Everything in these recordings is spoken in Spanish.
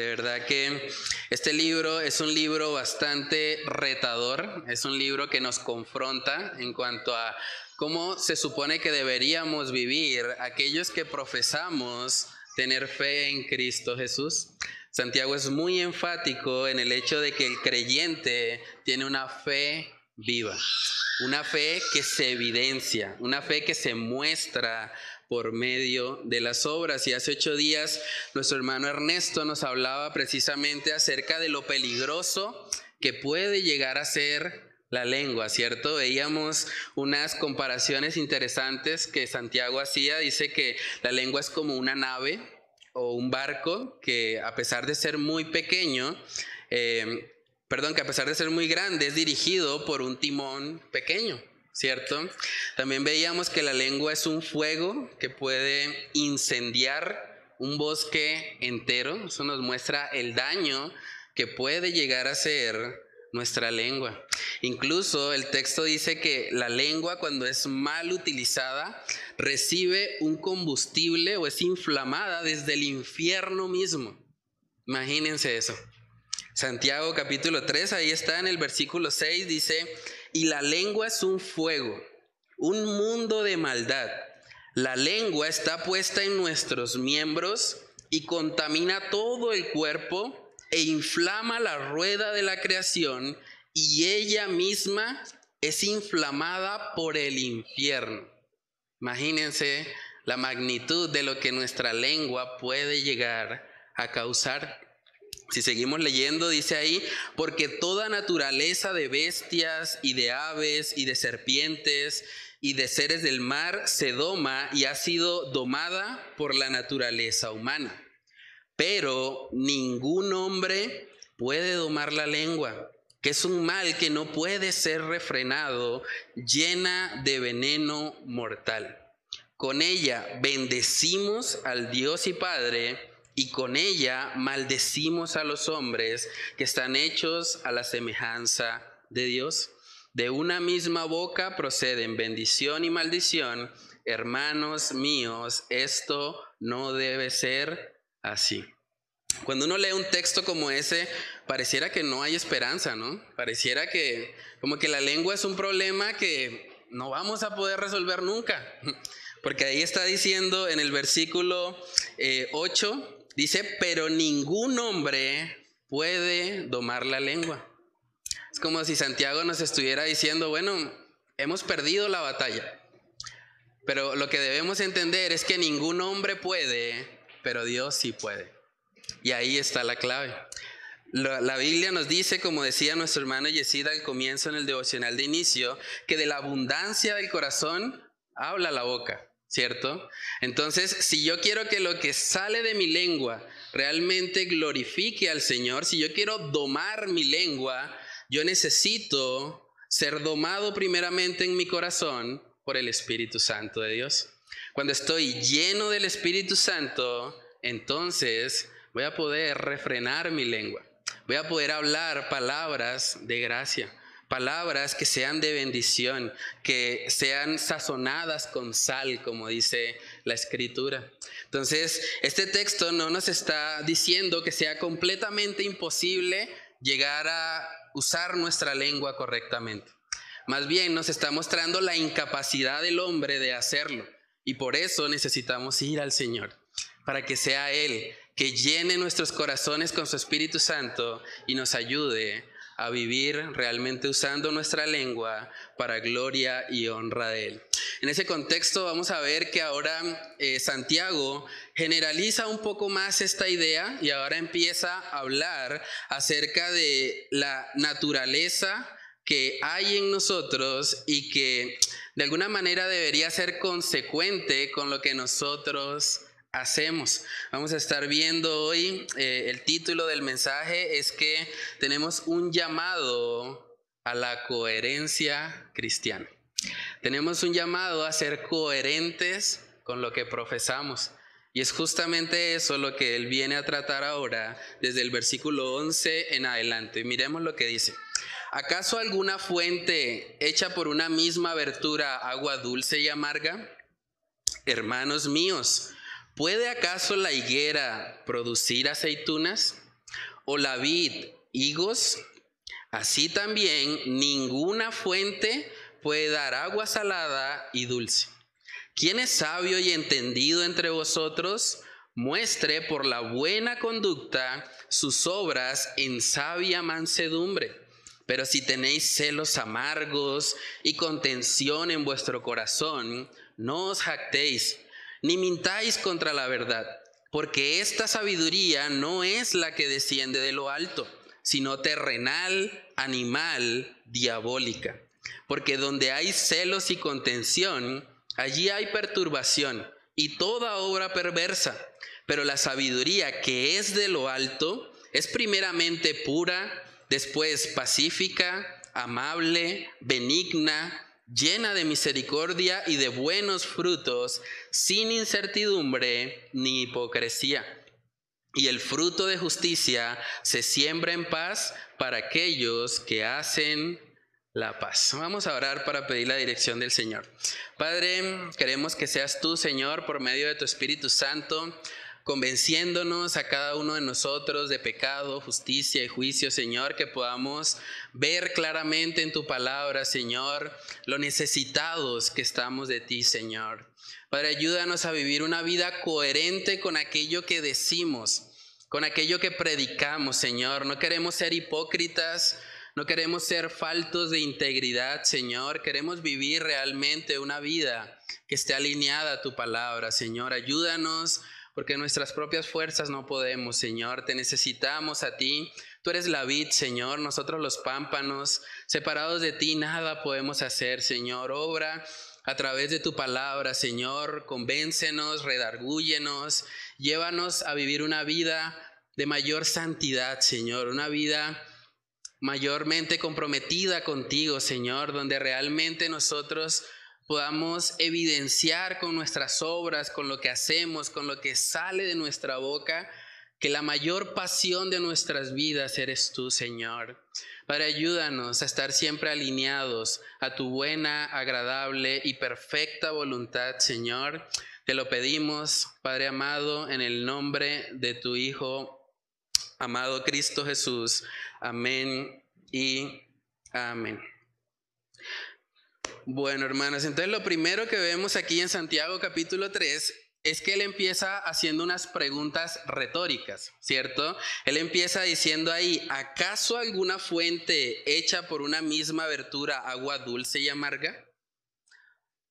De verdad que este libro es un libro bastante retador, es un libro que nos confronta en cuanto a cómo se supone que deberíamos vivir aquellos que profesamos tener fe en Cristo Jesús. Santiago es muy enfático en el hecho de que el creyente tiene una fe viva, una fe que se evidencia, una fe que se muestra por medio de las obras. Y hace ocho días nuestro hermano Ernesto nos hablaba precisamente acerca de lo peligroso que puede llegar a ser la lengua, ¿cierto? Veíamos unas comparaciones interesantes que Santiago hacía. Dice que la lengua es como una nave o un barco que a pesar de ser muy pequeño, eh, perdón, que a pesar de ser muy grande, es dirigido por un timón pequeño. ¿Cierto? También veíamos que la lengua es un fuego que puede incendiar un bosque entero. Eso nos muestra el daño que puede llegar a ser nuestra lengua. Incluso el texto dice que la lengua cuando es mal utilizada recibe un combustible o es inflamada desde el infierno mismo. Imagínense eso. Santiago capítulo 3, ahí está en el versículo 6, dice, y la lengua es un fuego, un mundo de maldad. La lengua está puesta en nuestros miembros y contamina todo el cuerpo e inflama la rueda de la creación y ella misma es inflamada por el infierno. Imagínense la magnitud de lo que nuestra lengua puede llegar a causar. Si seguimos leyendo, dice ahí, porque toda naturaleza de bestias y de aves y de serpientes y de seres del mar se doma y ha sido domada por la naturaleza humana. Pero ningún hombre puede domar la lengua, que es un mal que no puede ser refrenado, llena de veneno mortal. Con ella bendecimos al Dios y Padre, y con ella maldecimos a los hombres que están hechos a la semejanza de Dios. De una misma boca proceden bendición y maldición. Hermanos míos, esto no debe ser así. Cuando uno lee un texto como ese, pareciera que no hay esperanza, ¿no? Pareciera que como que la lengua es un problema que no vamos a poder resolver nunca. Porque ahí está diciendo en el versículo 8, eh, Dice, pero ningún hombre puede domar la lengua. Es como si Santiago nos estuviera diciendo, bueno, hemos perdido la batalla. Pero lo que debemos entender es que ningún hombre puede, pero Dios sí puede. Y ahí está la clave. La, Biblia nos dice, como decía nuestro hermano Yesida al comienzo en el devocional de inicio, que de la abundancia del corazón habla la boca. ¿Cierto? Entonces, si yo quiero que lo que sale de mi lengua realmente glorifique al Señor, si yo quiero domar mi lengua, yo necesito ser domado primeramente en mi corazón por el Espíritu Santo de Dios. Cuando estoy lleno del Espíritu Santo, entonces voy a poder refrenar mi lengua. Voy a poder hablar palabras de gracia palabras que sean de bendición, que sean sazonadas con sal, como dice la escritura. Entonces, este texto no nos está diciendo que sea completamente imposible llegar a usar nuestra lengua correctamente. Más bien nos está mostrando la incapacidad del hombre de hacerlo. Y por eso necesitamos ir al Señor, para que sea Él que llene nuestros corazones con su Espíritu Santo y nos ayude a vivir realmente usando nuestra lengua para gloria y honra de Él. En ese contexto vamos a ver que ahora eh, Santiago generaliza un poco más esta idea y ahora empieza a hablar acerca de la naturaleza que hay en nosotros y que de alguna manera debería ser consecuente con lo que nosotros hacemos. Vamos a estar viendo hoy, eh, el título del mensaje es que tenemos un llamado a la coherencia cristiana. Tenemos un llamado a ser coherentes con lo que profesamos. Y es justamente eso lo que él viene a tratar ahora desde el versículo 11 en adelante. Miremos lo que dice. ¿Acaso alguna fuente hecha por una misma abertura agua dulce y amarga? Hermanos míos, ¿puede acaso la higuera producir aceitunas? ¿O la vid higos? Así también ninguna fuente puede dar agua salada y dulce. ¿Quién es sabio y entendido entre vosotros? Muestre por la buena conducta sus obras en sabia mansedumbre. Pero si tenéis celos amargos y contención en vuestro corazón, no os jactéis, ni mintáis contra la verdad, porque esta sabiduría no es la que desciende de lo alto, sino terrenal, animal, diabólica. Porque donde hay celos y contención, allí hay perturbación y toda obra perversa. Pero la sabiduría que es de lo alto es primeramente pura, después pacífica, amable, benigna, llena de misericordia y de buenos frutos, sin incertidumbre ni hipocresía. Y el fruto de justicia se siembra en paz para aquellos que hacen la paz. Vamos a orar para pedir la dirección del Señor. Padre, queremos que seas tú, Señor, por medio de tu Espíritu Santo, convenciéndonos a cada uno de nosotros de pecado, justicia y juicio, Señor, que podamos ver claramente en tu palabra, Señor, lo necesitados que estamos de ti, Señor. Padre, ayúdanos a vivir una vida coherente con aquello que decimos, con aquello que predicamos, Señor. No queremos ser hipócritas, no queremos ser faltos de integridad, Señor. Queremos vivir realmente una vida que esté alineada a tu palabra, Señor. Ayúdanos porque nuestras propias fuerzas no podemos, Señor. Te necesitamos a ti. Tú eres la vid, Señor. Nosotros los pámpanos, separados de ti, nada podemos hacer, Señor. Obra a través de tu palabra, Señor. Convéncenos, redargúyenos. Llévanos a vivir una vida de mayor santidad, Señor. Una vida mayormente comprometida contigo, Señor, donde realmente nosotros podamos evidenciar con nuestras obras, con lo que hacemos, con lo que sale de nuestra boca, que la mayor pasión de nuestras vidas eres tú, Señor. Padre, ayúdanos a estar siempre alineados a tu buena, agradable y perfecta voluntad, Señor. Te lo pedimos, Padre amado, en el nombre de tu Hijo, amado Cristo Jesús. Amén y amén. Bueno, hermanos, entonces lo primero que vemos aquí en Santiago capítulo 3 es que él empieza haciendo unas preguntas retóricas, ¿cierto? Él empieza diciendo ahí, ¿acaso alguna fuente hecha por una misma abertura agua dulce y amarga?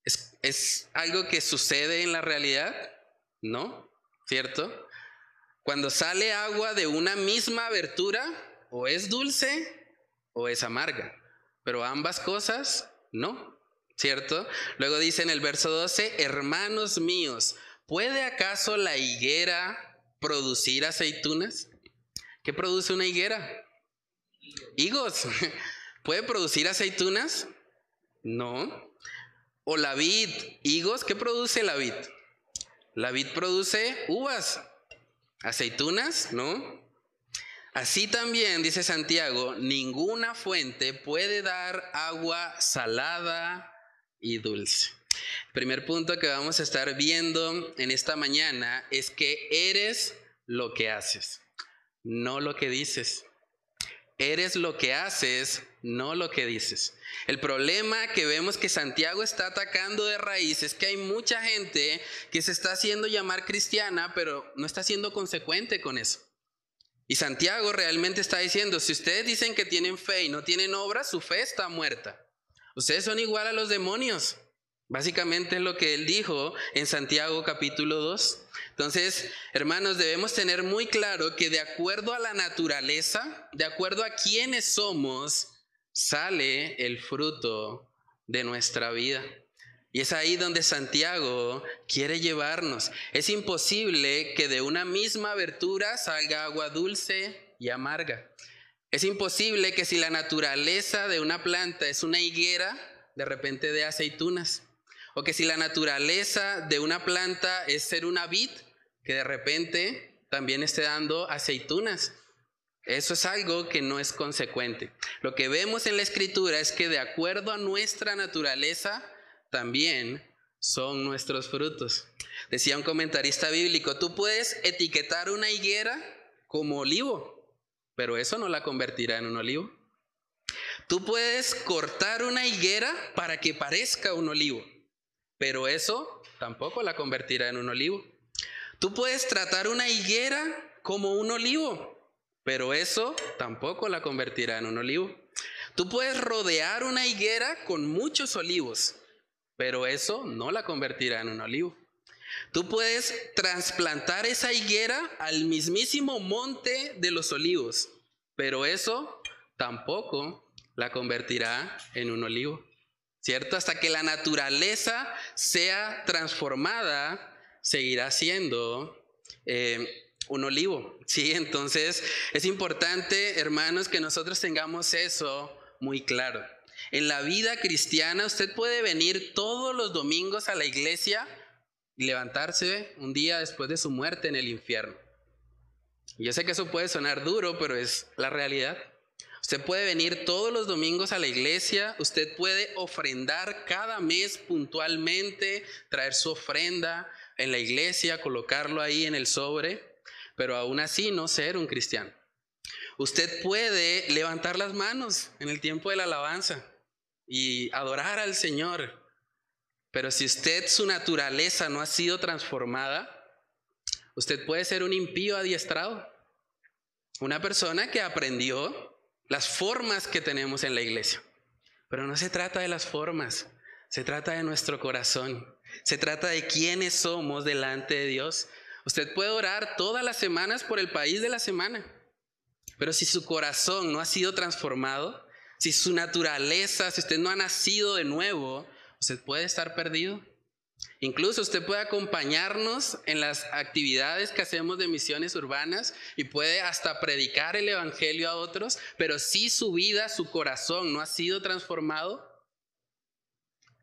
¿Es, ¿Es, algo que sucede en la realidad? ¿No? ¿Cierto? Cuando sale agua de una misma abertura, o es dulce o es amarga, pero ambas cosas no. ¿Cierto? Luego dice en el verso 12, hermanos míos, ¿puede acaso la higuera producir aceitunas? ¿Qué produce una higuera? Higos. ¿Puede producir aceitunas? No. ¿O la vid? ¿Higos? ¿Qué produce la vid? La vid produce uvas. ¿Aceitunas? No. Así también, dice Santiago, ninguna fuente puede dar agua salada y dulce. El primer punto que vamos a estar viendo en esta mañana es que eres lo que haces, no lo que dices. Eres lo que haces, no lo que dices. El problema que vemos que Santiago está atacando de raíz es que hay mucha gente que se está haciendo llamar cristiana, pero no está siendo consecuente con eso. Y Santiago realmente está diciendo, si ustedes dicen que tienen fe y no tienen obras, su fe está muerta. Ustedes son igual a los demonios. Básicamente es lo que él dijo en Santiago capítulo 2. Entonces, hermanos, debemos tener muy claro que de acuerdo a la naturaleza, de acuerdo a quienes somos, sale el fruto de nuestra vida. Y es ahí donde Santiago quiere llevarnos. Es imposible que de una misma abertura salga agua dulce y amarga. Es imposible que si la naturaleza de una planta es una higuera, de repente dé aceitunas. O que si la naturaleza de una planta es ser una vid, que de repente también esté dando aceitunas. Eso es algo que no es consecuente. Lo que vemos en la escritura es que de acuerdo a nuestra naturaleza, también son nuestros frutos. Decía un comentarista bíblico, tú puedes etiquetar una higuera como olivo, pero eso no la convertirá en un olivo. Tú puedes cortar una higuera para que parezca un olivo, pero eso tampoco la convertirá en un olivo. Tú puedes tratar una higuera como un olivo, pero eso tampoco la convertirá en un olivo. Tú puedes rodear una higuera con muchos olivos, pero eso no la convertirá en un olivo. Tú puedes trasplantar esa higuera al mismísimo monte de los olivos, pero eso tampoco la convertirá en un olivo. ¿Cierto? Hasta que la naturaleza sea transformada, seguirá siendo eh, un olivo. Sí, entonces es importante, hermanos, que nosotros tengamos eso muy claro. En la vida cristiana usted puede venir todos los domingos a la iglesia levantarse un día después de su muerte en el infierno. Yo sé que eso puede sonar duro, pero es la realidad. Usted puede venir todos los domingos a la iglesia, usted puede ofrendar cada mes puntualmente, traer su ofrenda en la iglesia, colocarlo ahí en el sobre, pero aún así no ser un cristiano. Usted puede levantar las manos en el tiempo de la alabanza y adorar al Señor, pero si usted su naturaleza no ha sido transformada, usted puede ser un impío adiestrado, una persona que aprendió las formas que tenemos en la iglesia. Pero no se trata de las formas, se trata de nuestro corazón, se trata de quiénes somos delante de Dios, Usted puede orar todas las semanas por el país de la semana, pero si su corazón no ha sido transformado, si su naturaleza, si usted no ha nacido de nuevo, usted puede estar perdido. Incluso usted puede acompañarnos en las actividades que hacemos de misiones urbanas y puede hasta predicar el Evangelio a otros, pero si su vida, su corazón no ha sido transformado,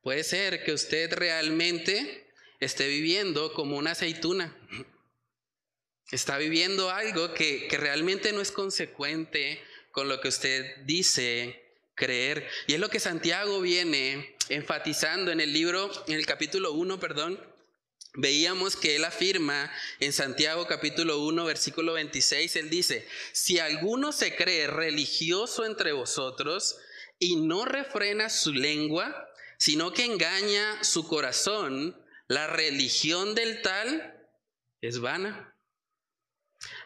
puede ser que usted realmente esté viviendo como una aceituna Está viviendo algo que, realmente no es consecuente con lo que usted dice creer. Y es lo que Santiago viene enfatizando en el libro, en el capítulo 1, perdón. Veíamos que él afirma en Santiago capítulo 1, versículo 26, él dice, si alguno se cree religioso entre vosotros y no refrena su lengua, sino que engaña su corazón, la religión del tal es vana.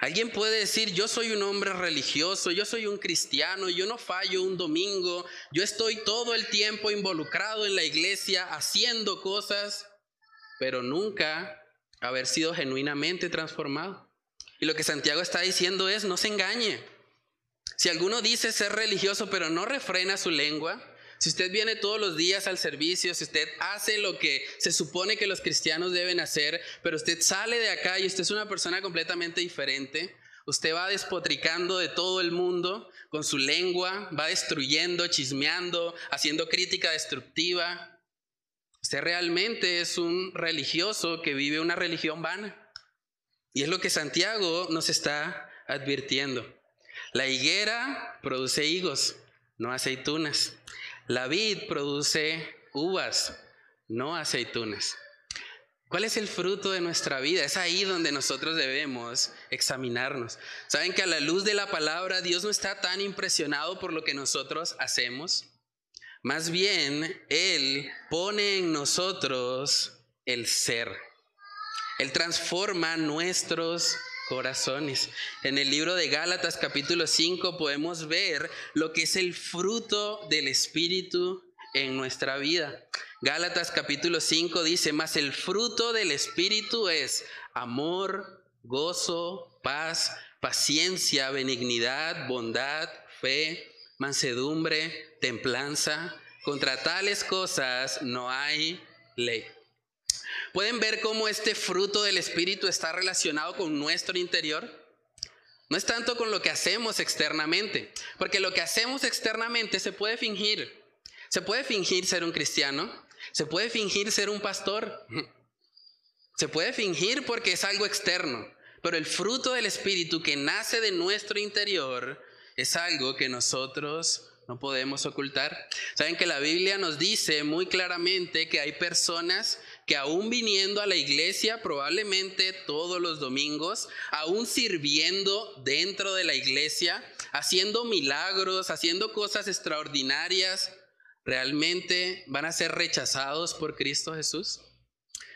Alguien puede decir, yo soy un hombre religioso, yo soy un cristiano, yo no fallo un domingo, yo estoy todo el tiempo involucrado en la iglesia haciendo cosas, pero nunca haber sido genuinamente transformado. Y lo que Santiago está diciendo es, no se engañe. Si alguno dice ser religioso, pero no refrena su lengua, si usted viene todos los días al servicio, si usted hace lo que se supone que los cristianos deben hacer, pero usted sale de acá y usted es una persona completamente diferente, usted va despotricando de todo el mundo con su lengua, va destruyendo, chismeando, haciendo crítica destructiva. Usted realmente es un religioso que vive una religión vana. Y es lo que Santiago nos está advirtiendo. La higuera produce higos, no aceitunas. La vid produce uvas, no aceitunas. ¿Cuál es el fruto de nuestra vida? Es ahí donde nosotros debemos examinarnos. ¿Saben que a la luz de la palabra Dios no está tan impresionado por lo que nosotros hacemos? Más bien, Él pone en nosotros el ser. Él transforma nuestros corazones. En el libro de Gálatas capítulo 5 podemos ver lo que es el fruto del Espíritu en nuestra vida. Gálatas capítulo 5 dice, más el fruto del Espíritu es amor, gozo, paz, paciencia, benignidad, bondad, fe, mansedumbre, templanza. Contra tales cosas no hay ley. ¿Pueden ver cómo este fruto del Espíritu está relacionado con nuestro interior? No es tanto con lo que hacemos externamente, porque lo que hacemos externamente se puede fingir. Se puede fingir ser un cristiano, se puede fingir ser un pastor, se puede fingir porque es algo externo, pero el fruto del Espíritu que nace de nuestro interior es algo que nosotros no podemos ocultar. Saben que la Biblia nos dice muy claramente que hay personas que aún viniendo a la iglesia probablemente todos los domingos, aún sirviendo dentro de la iglesia, haciendo milagros, haciendo cosas extraordinarias, realmente van a ser rechazados por Cristo Jesús?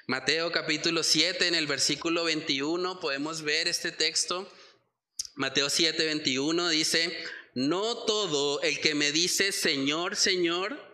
Mateo capítulo 7 en el versículo 21 podemos ver este texto. Mateo 7, 21 dice, no todo el que me dice Señor, Señor,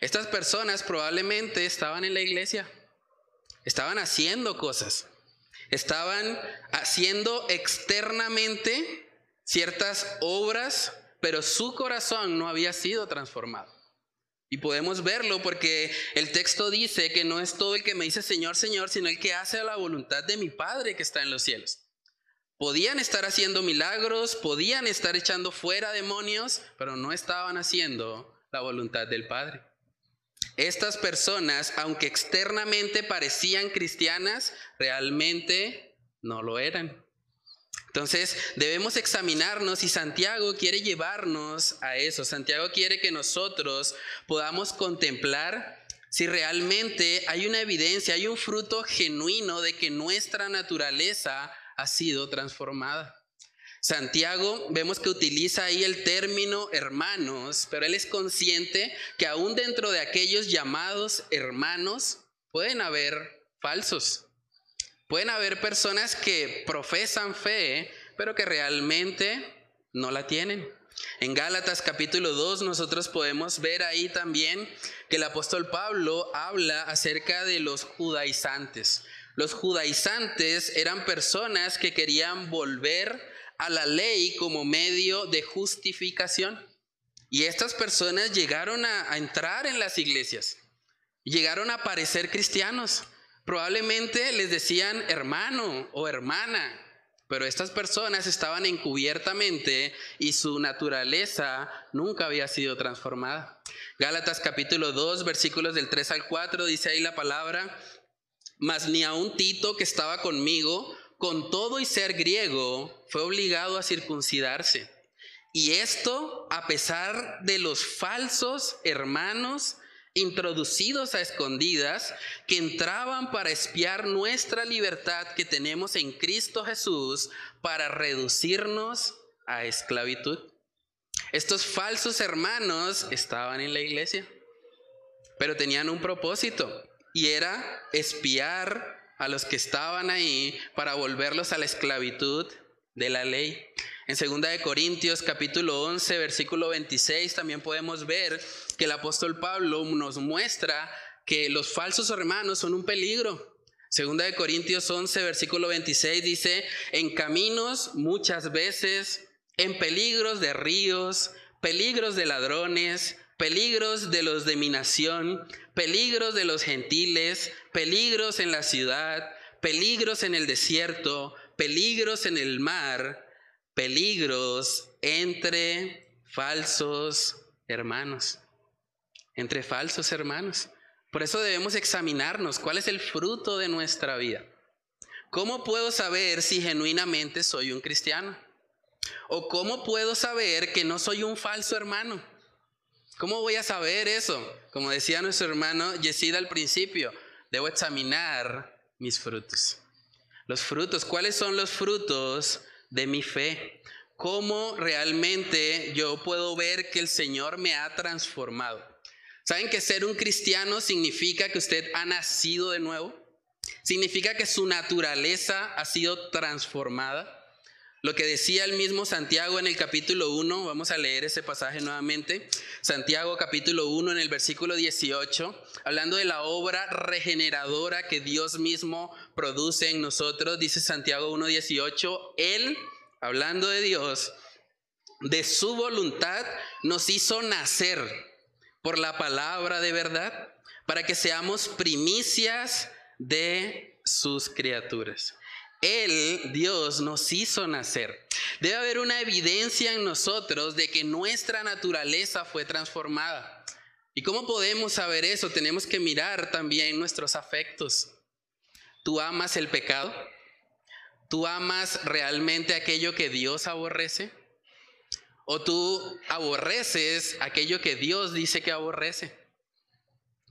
Estas personas probablemente estaban en la iglesia, estaban haciendo cosas, estaban haciendo externamente ciertas obras, pero su corazón no había sido transformado. Y podemos verlo porque el texto dice que no es todo el que me dice Señor, Señor, sino el que hace la voluntad de mi Padre que está en los cielos. Podían estar haciendo milagros, podían estar echando fuera demonios, pero no estaban haciendo la voluntad del Padre. Estas personas, aunque externamente parecían cristianas, realmente no lo eran. Entonces debemos examinarnos y Santiago quiere llevarnos a eso. Santiago quiere que nosotros podamos contemplar si realmente hay una evidencia, hay un fruto genuino de que nuestra naturaleza ha sido transformada. Santiago vemos que utiliza ahí el término hermanos, pero él es consciente que aún dentro de aquellos llamados hermanos pueden haber falsos. Pueden haber personas que profesan fe, pero que realmente no la tienen. En Gálatas capítulo 2 nosotros podemos ver ahí también que el apóstol Pablo habla acerca de los judaizantes. Los judaizantes eran personas que querían volver a la ley como medio de justificación. Y estas personas llegaron a, entrar en las iglesias, llegaron a parecer cristianos. Probablemente les decían hermano o hermana, pero estas personas estaban encubiertamente y su naturaleza nunca había sido transformada. Gálatas capítulo 2, versículos del 3 al 4, dice ahí la palabra, mas ni a un Tito que estaba conmigo, con todo y ser griego, fue obligado a circuncidarse. Y esto a pesar de los falsos hermanos introducidos a escondidas que entraban para espiar nuestra libertad que tenemos en Cristo Jesús para reducirnos a esclavitud. Estos falsos hermanos estaban en la iglesia, pero tenían un propósito y era espiar a los que estaban ahí para volverlos a la esclavitud de la ley. En 2 de Corintios capítulo 11, versículo 26 también podemos ver que el apóstol Pablo nos muestra que los falsos hermanos son un peligro. Segunda de Corintios 11, versículo 26 dice, en caminos muchas veces, en peligros de ríos, peligros de ladrones, peligros de los de mi nación, peligros de los gentiles, peligros en la ciudad, peligros en el desierto, peligros en el mar, peligros entre falsos hermanos. Entre falsos hermanos. Por eso debemos examinarnos cuál es el fruto de nuestra vida. ¿Cómo puedo saber si genuinamente soy un cristiano? ¿O cómo puedo saber que no soy un falso hermano? ¿Cómo voy a saber eso? Como decía nuestro hermano Yesida al principio, debo examinar mis frutos. Los frutos, ¿cuáles son los frutos de mi fe? ¿Cómo realmente yo puedo ver que el Señor me ha transformado? ¿Saben que ser un cristiano significa que usted ha nacido de nuevo? Significa que su naturaleza ha sido transformada. Lo que decía el mismo Santiago en el capítulo 1, vamos a leer ese pasaje nuevamente. Santiago capítulo 1 en el versículo 18, hablando de la obra regeneradora que Dios mismo produce en nosotros, dice Santiago 1.18, Él, hablando de Dios, de su voluntad nos hizo nacer por la palabra de verdad, para que seamos primicias de sus criaturas. Él, Dios, nos hizo nacer. Debe haber una evidencia en nosotros de que nuestra naturaleza fue transformada. ¿Y cómo podemos saber eso? Tenemos que mirar también nuestros afectos. ¿Tú amas el pecado? ¿Tú amas realmente aquello que Dios aborrece? ¿O tú aborreces aquello que Dios dice que aborrece?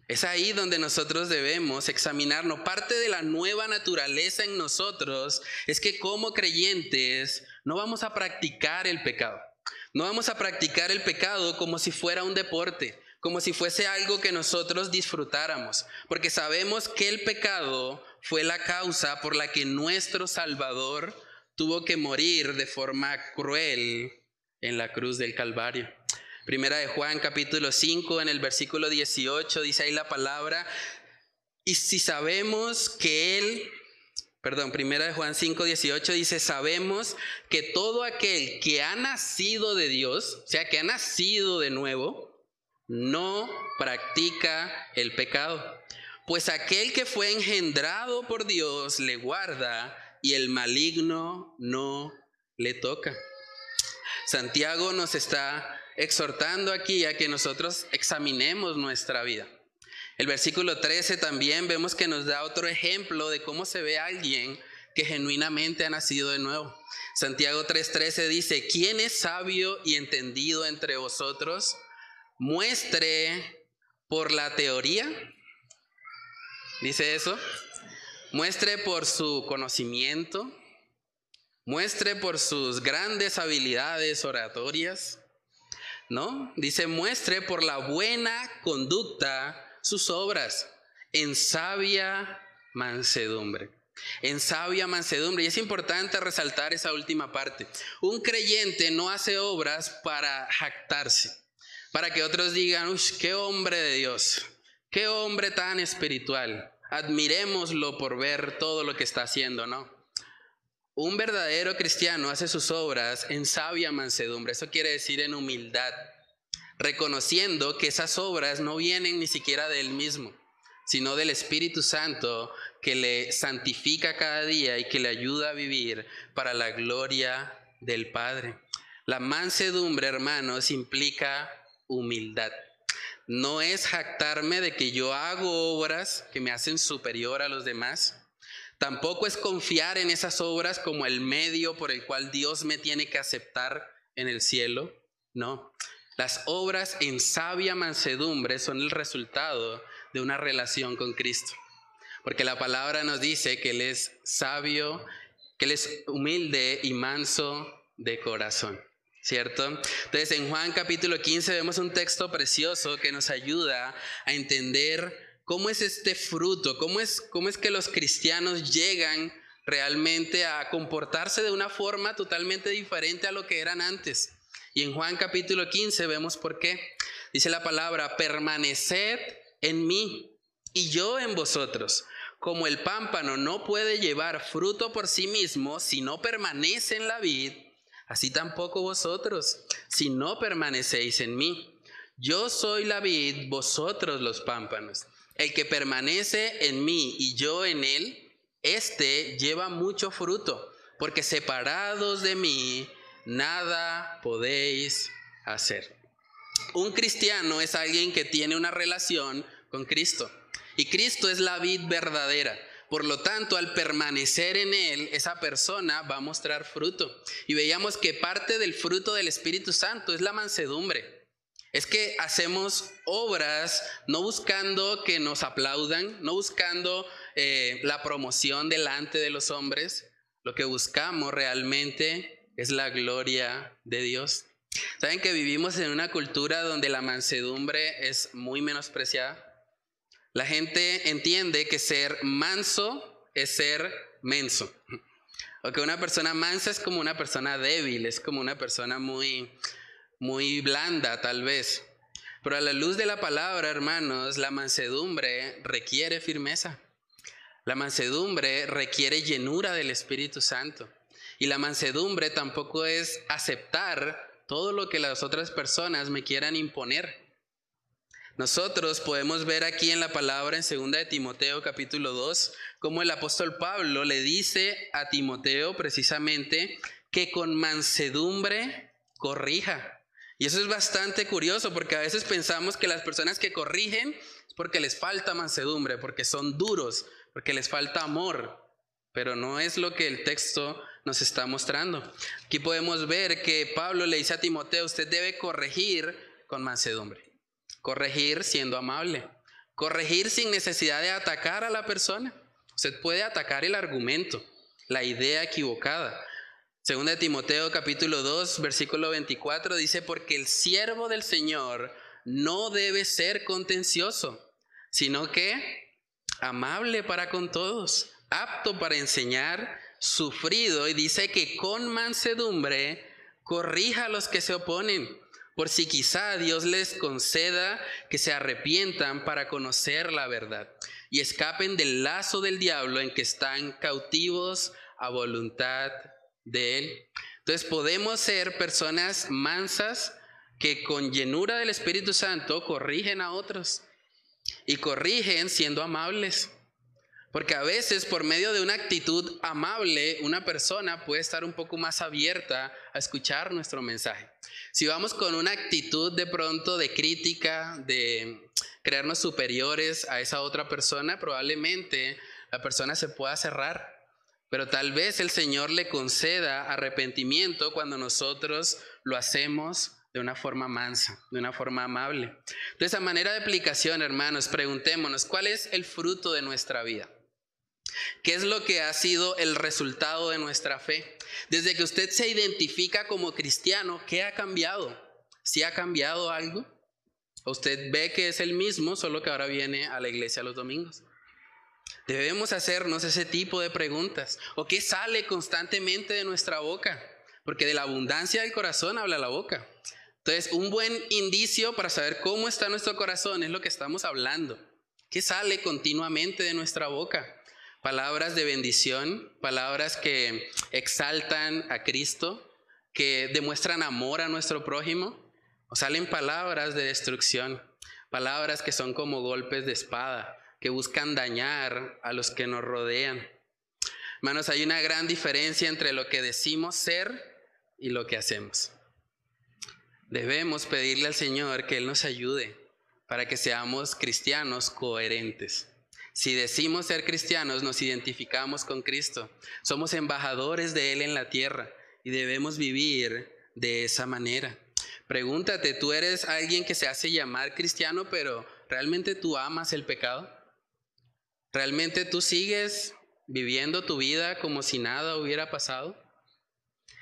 Es ahí donde nosotros debemos examinarnos. Parte de la nueva naturaleza en nosotros es que como creyentes no vamos a practicar el pecado. No vamos a practicar el pecado como si fuera un deporte, como si fuese algo que nosotros disfrutáramos, porque sabemos que el pecado fue la causa por la que nuestro Salvador tuvo que morir de forma cruel en la cruz del Calvario. Primera de Juan capítulo 5 en el versículo 18 dice ahí la palabra, y si sabemos que Él, perdón, primera de Juan 5, 18 dice, sabemos que todo aquel que ha nacido de Dios, o sea, que ha nacido de nuevo, no practica el pecado. Pues aquel que fue engendrado por Dios le guarda y el maligno no le toca. Santiago nos está exhortando aquí a que nosotros examinemos nuestra vida. El versículo 13 también vemos que nos da otro ejemplo de cómo se ve alguien que genuinamente ha nacido de nuevo. Santiago 3:13 dice, ¿quién es sabio y entendido entre vosotros? Muestre por la teoría, dice eso, muestre por su conocimiento, muestre por sus grandes habilidades oratorias, ¿no? Dice, muestre por la buena conducta sus obras en sabia mansedumbre. En sabia mansedumbre. Y es importante resaltar esa última parte. Un creyente no hace obras para jactarse, para que otros digan, uy, qué hombre de Dios, qué hombre tan espiritual. Admirémoslo por ver todo lo que está haciendo, ¿no? Un verdadero cristiano hace sus obras en sabia mansedumbre, eso quiere decir en humildad, reconociendo que esas obras no vienen ni siquiera de él mismo, sino del Espíritu Santo que le santifica cada día y que le ayuda a vivir para la gloria del Padre. La mansedumbre, hermanos, implica humildad. No es jactarme de que yo hago obras que me hacen superior a los demás, Tampoco es confiar en esas obras como el medio por el cual Dios me tiene que aceptar en el cielo. No. Las obras en sabia mansedumbre son el resultado de una relación con Cristo. Porque la palabra nos dice que Él es sabio, que Él es humilde y manso de corazón. ¿Cierto? Entonces en Juan capítulo 15 vemos un texto precioso que nos ayuda a entender ¿Cómo es este fruto? ¿Cómo es, ¿Cómo es que los cristianos llegan realmente a comportarse de una forma totalmente diferente a lo que eran antes? Y en Juan capítulo 15 vemos por qué. Dice la palabra, permaneced en mí y yo en vosotros. Como el pámpano no puede llevar fruto por sí mismo si no permanece en la vid, así tampoco vosotros, si no permanecéis en mí. Yo soy la vid, vosotros los pámpanos. El que permanece en mí y yo en él, este lleva mucho fruto, porque separados de mí, nada podéis hacer. Un cristiano es alguien que tiene una relación con Cristo. Y Cristo es la vid verdadera. Por lo tanto, al permanecer en Él, esa persona va a mostrar fruto. Y veíamos que parte del fruto del Espíritu Santo es la mansedumbre. Es que hacemos obras no buscando que nos aplaudan, no buscando eh, la promoción delante de los hombres. Lo que buscamos realmente es la gloria de Dios. ¿Saben que vivimos en una cultura donde la mansedumbre es muy menospreciada? La gente entiende que ser manso es ser menso. O que una persona mansa es como una persona débil, es como una persona muy, muy blanda tal vez. Pero a la luz de la palabra, hermanos, la mansedumbre requiere firmeza. La mansedumbre requiere llenura del Espíritu Santo. Y la mansedumbre tampoco es aceptar todo lo que las otras personas me quieran imponer. Nosotros podemos ver aquí en la palabra en 2 de Timoteo capítulo 2 como el apóstol Pablo le dice a Timoteo precisamente que con mansedumbre corrija. Y eso es bastante curioso porque a veces pensamos que las personas que corrigen es porque les falta mansedumbre, porque son duros, porque les falta amor, pero no es lo que el texto nos está mostrando. Aquí podemos ver que Pablo le dice a Timoteo, usted debe corregir con mansedumbre. Corregir siendo amable. Corregir sin necesidad de atacar a la persona. Usted puede atacar el argumento, la idea equivocada. Segunda de Timoteo capítulo 2, versículo 24 dice, porque el siervo del Señor no debe ser contencioso, sino que amable para con todos, apto para enseñar, sufrido, y dice que con mansedumbre corrija a los que se oponen por si quizá Dios les conceda que se arrepientan para conocer la verdad y escapen del lazo del diablo en que están cautivos a voluntad de Él. Entonces podemos ser personas mansas que con llenura del Espíritu Santo corrigen a otros y corrigen siendo amables. Porque a veces por medio de una actitud amable, una persona puede estar un poco más abierta a escuchar nuestro mensaje. Si vamos con una actitud de pronto de crítica, de creernos superiores a esa otra persona, probablemente la persona se pueda cerrar. Pero tal vez el Señor le conceda arrepentimiento cuando nosotros lo hacemos de una forma mansa, de una forma amable. De esa manera de aplicación, hermanos, preguntémonos, ¿cuál es el fruto de nuestra vida? ¿Qué es lo que ha sido el resultado de nuestra fe? Desde que usted se identifica como cristiano, ¿qué ha cambiado? ¿Si ha cambiado algo? usted ve que es el mismo, solo que ahora viene a la iglesia los domingos? Debemos hacernos ese tipo de preguntas. ¿O qué sale constantemente de nuestra boca? Porque de la abundancia del corazón habla la boca. Entonces, un buen indicio para saber cómo está nuestro corazón es lo que estamos hablando. ¿Qué sale continuamente de nuestra boca? palabras de bendición, palabras que exaltan a Cristo, que demuestran amor a nuestro prójimo, o salen palabras de destrucción, palabras que son como golpes de espada, que buscan dañar a los que nos rodean. Hermanos, hay una gran diferencia entre lo que decimos ser y lo que hacemos. Debemos pedirle al Señor que Él nos ayude para que seamos cristianos coherentes. Si decimos ser cristianos, nos identificamos con Cristo. Somos embajadores de Él en la tierra y debemos vivir de esa manera. Pregúntate, ¿tú eres alguien que se hace llamar cristiano, pero realmente tú amas el pecado? ¿Realmente tú sigues viviendo tu vida como si nada hubiera pasado?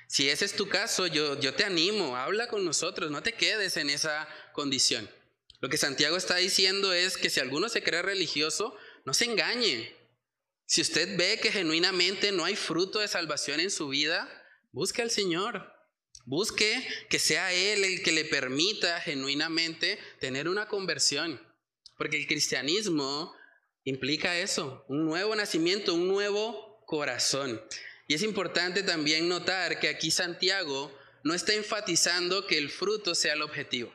Si ese es tu caso, yo, yo te animo, habla con nosotros, no te quedes en esa condición. Lo que Santiago está diciendo es que si alguno se cree religioso, no se engañe. Si usted ve que genuinamente no hay fruto de salvación en su vida, busque al Señor. Busque que sea Él el que le permita genuinamente tener una conversión. Porque el cristianismo implica eso, un nuevo nacimiento, un nuevo corazón. Y es importante también notar que aquí Santiago no está enfatizando que el fruto sea el objetivo.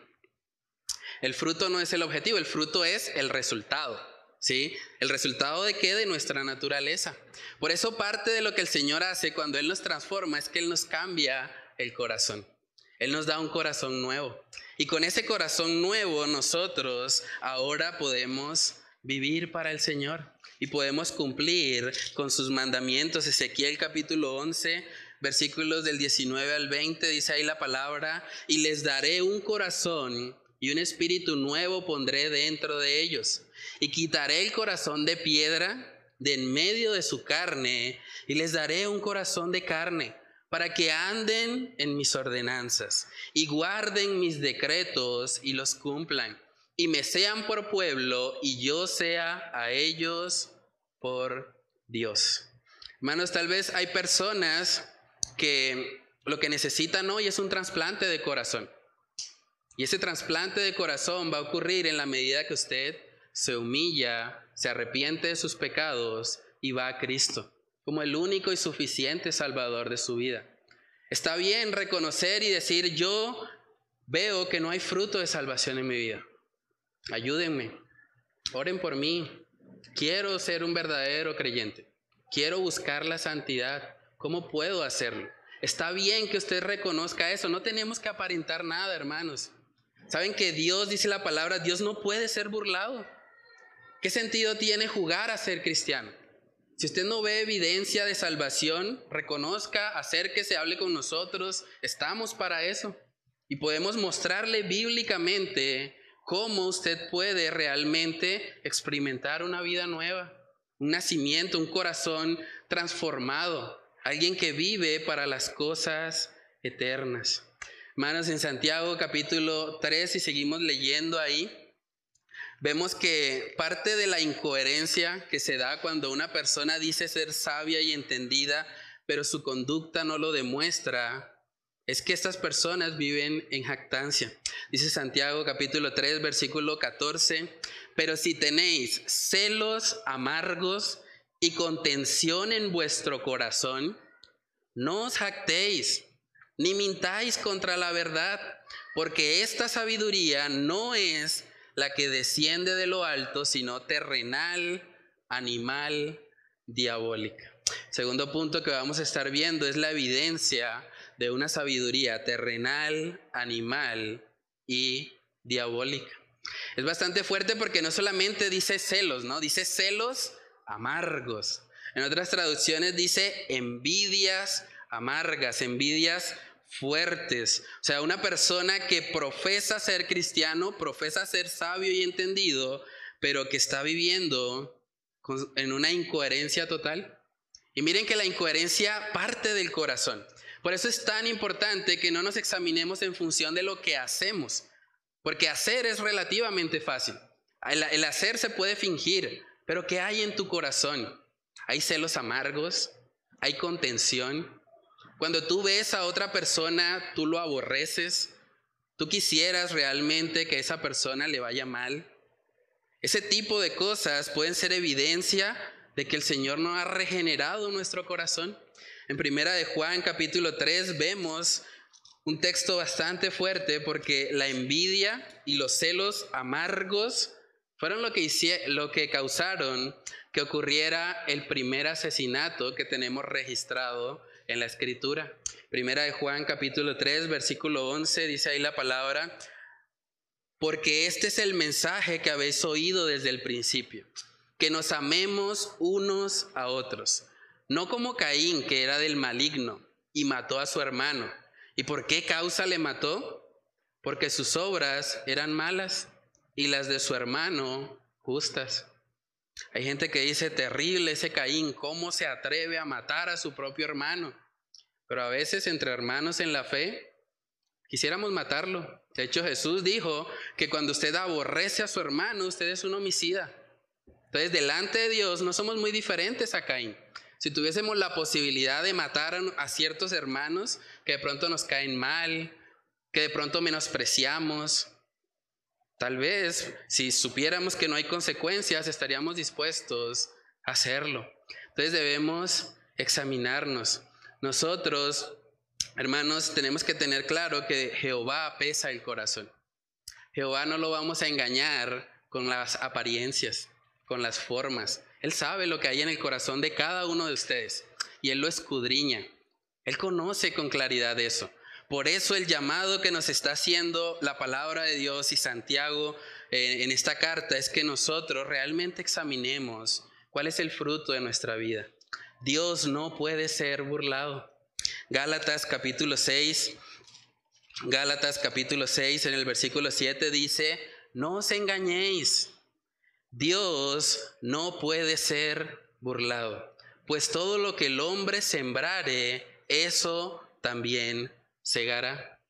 El fruto no es el objetivo, el fruto es el resultado. ¿sí? El resultado de qué? De nuestra naturaleza. Por eso parte de lo que el Señor hace cuando Él nos transforma es que Él nos cambia el corazón. Él nos da un corazón nuevo. Y con ese corazón nuevo nosotros ahora podemos vivir para el Señor y podemos cumplir con sus mandamientos. Ezequiel capítulo 11, versículos del 19 al 20, dice ahí la palabra, y les daré un corazón y un espíritu nuevo pondré dentro de ellos y quitaré el corazón de piedra de en medio de su carne y les daré un corazón de carne para que anden en mis ordenanzas y guarden mis decretos y los cumplan y me sean por pueblo y yo sea a ellos por Dios. Hermanos, tal vez hay personas que lo que necesitan hoy es un trasplante de corazón. Y ese trasplante de corazón va a ocurrir en la medida que usted se humilla, se arrepiente de sus pecados y va a Cristo como el único y suficiente Salvador de su vida. Está bien reconocer y decir, yo veo que no hay fruto de salvación en mi vida. Ayúdenme, oren por mí. Quiero ser un verdadero creyente. Quiero buscar la santidad. ¿Cómo puedo hacerlo? Está bien que usted reconozca eso. No tenemos que aparentar nada, hermanos. Saben que Dios, dice la palabra, Dios no puede ser burlado. ¿Qué sentido tiene jugar a ser cristiano? Si usted no ve evidencia de salvación, reconozca, acérquese, hable con nosotros. Estamos para eso. Y podemos mostrarle bíblicamente cómo usted puede realmente experimentar una vida nueva, un nacimiento, un corazón transformado, alguien que vive para las cosas eternas. Hermanos, en Santiago capítulo 3, y seguimos leyendo ahí, vemos que parte de la incoherencia que se da cuando una persona dice ser sabia y entendida, pero su conducta no lo demuestra, es que estas personas viven en jactancia. Dice Santiago capítulo 3, versículo 14, pero si tenéis celos amargos y contención en vuestro corazón, no os jactéis, ni mintáis contra la verdad, porque esta sabiduría no es la que desciende de lo alto, sino terrenal, animal, diabólica. Segundo punto que vamos a estar viendo es la evidencia de una sabiduría terrenal, animal y diabólica. Es bastante fuerte porque no solamente dice celos, ¿no? Dice celos amargos. En otras traducciones dice envidias amargas, envidias fuertes. O sea, una persona que profesa ser cristiano, profesa ser sabio y entendido, pero que está viviendo en una incoherencia total. Y miren que la incoherencia parte del corazón. Por eso es tan importante que no nos examinemos en función de lo que hacemos, porque hacer es relativamente fácil. El, hacer se puede fingir, pero ¿qué hay en tu corazón? ¿Hay celos amargos? ¿Hay contención? Cuando tú ves a otra persona, tú lo aborreces, tú quisieras realmente que esa persona le vaya mal. Ese tipo de cosas pueden ser evidencia de que el Señor no ha regenerado nuestro corazón. En primera de Juan capítulo 3 vemos un texto bastante fuerte porque la envidia y los celos amargos fueron lo que, lo que causaron que ocurriera el primer asesinato que tenemos registrado en la escritura. Primera de Juan capítulo 3 versículo 11 dice ahí la palabra, porque este es el mensaje que habéis oído desde el principio, que nos amemos unos a otros. No como Caín, que era del maligno y mató a su hermano. ¿Y por qué causa le mató? Porque sus obras eran malas y las de su hermano justas. Hay gente que dice, terrible ese Caín, ¿cómo se atreve a matar a su propio hermano? Pero a veces entre hermanos en la fe, quisiéramos matarlo. De hecho, Jesús dijo que cuando usted aborrece a su hermano, usted es un homicida. Entonces, delante de Dios no somos muy diferentes a Caín. Si tuviésemos la posibilidad de matar a ciertos hermanos que de pronto nos caen mal, que de pronto menospreciamos, tal vez si supiéramos que no hay consecuencias, estaríamos dispuestos a hacerlo. Entonces debemos examinarnos. Nosotros, hermanos, tenemos que tener claro que Jehová pesa el corazón. Jehová no lo vamos a engañar con las apariencias, con las formas. Él sabe lo que hay en el corazón de cada uno de ustedes y Él lo escudriña. Él conoce con claridad eso. Por eso el llamado que nos está haciendo la palabra de Dios y Santiago eh, en esta carta es que nosotros realmente examinemos cuál es el fruto de nuestra vida. Dios no puede ser burlado. Gálatas capítulo 6, Gálatas capítulo 6 en el versículo 7 dice, no os engañéis. Dios no puede ser burlado, pues todo lo que el hombre sembrare, eso también segará.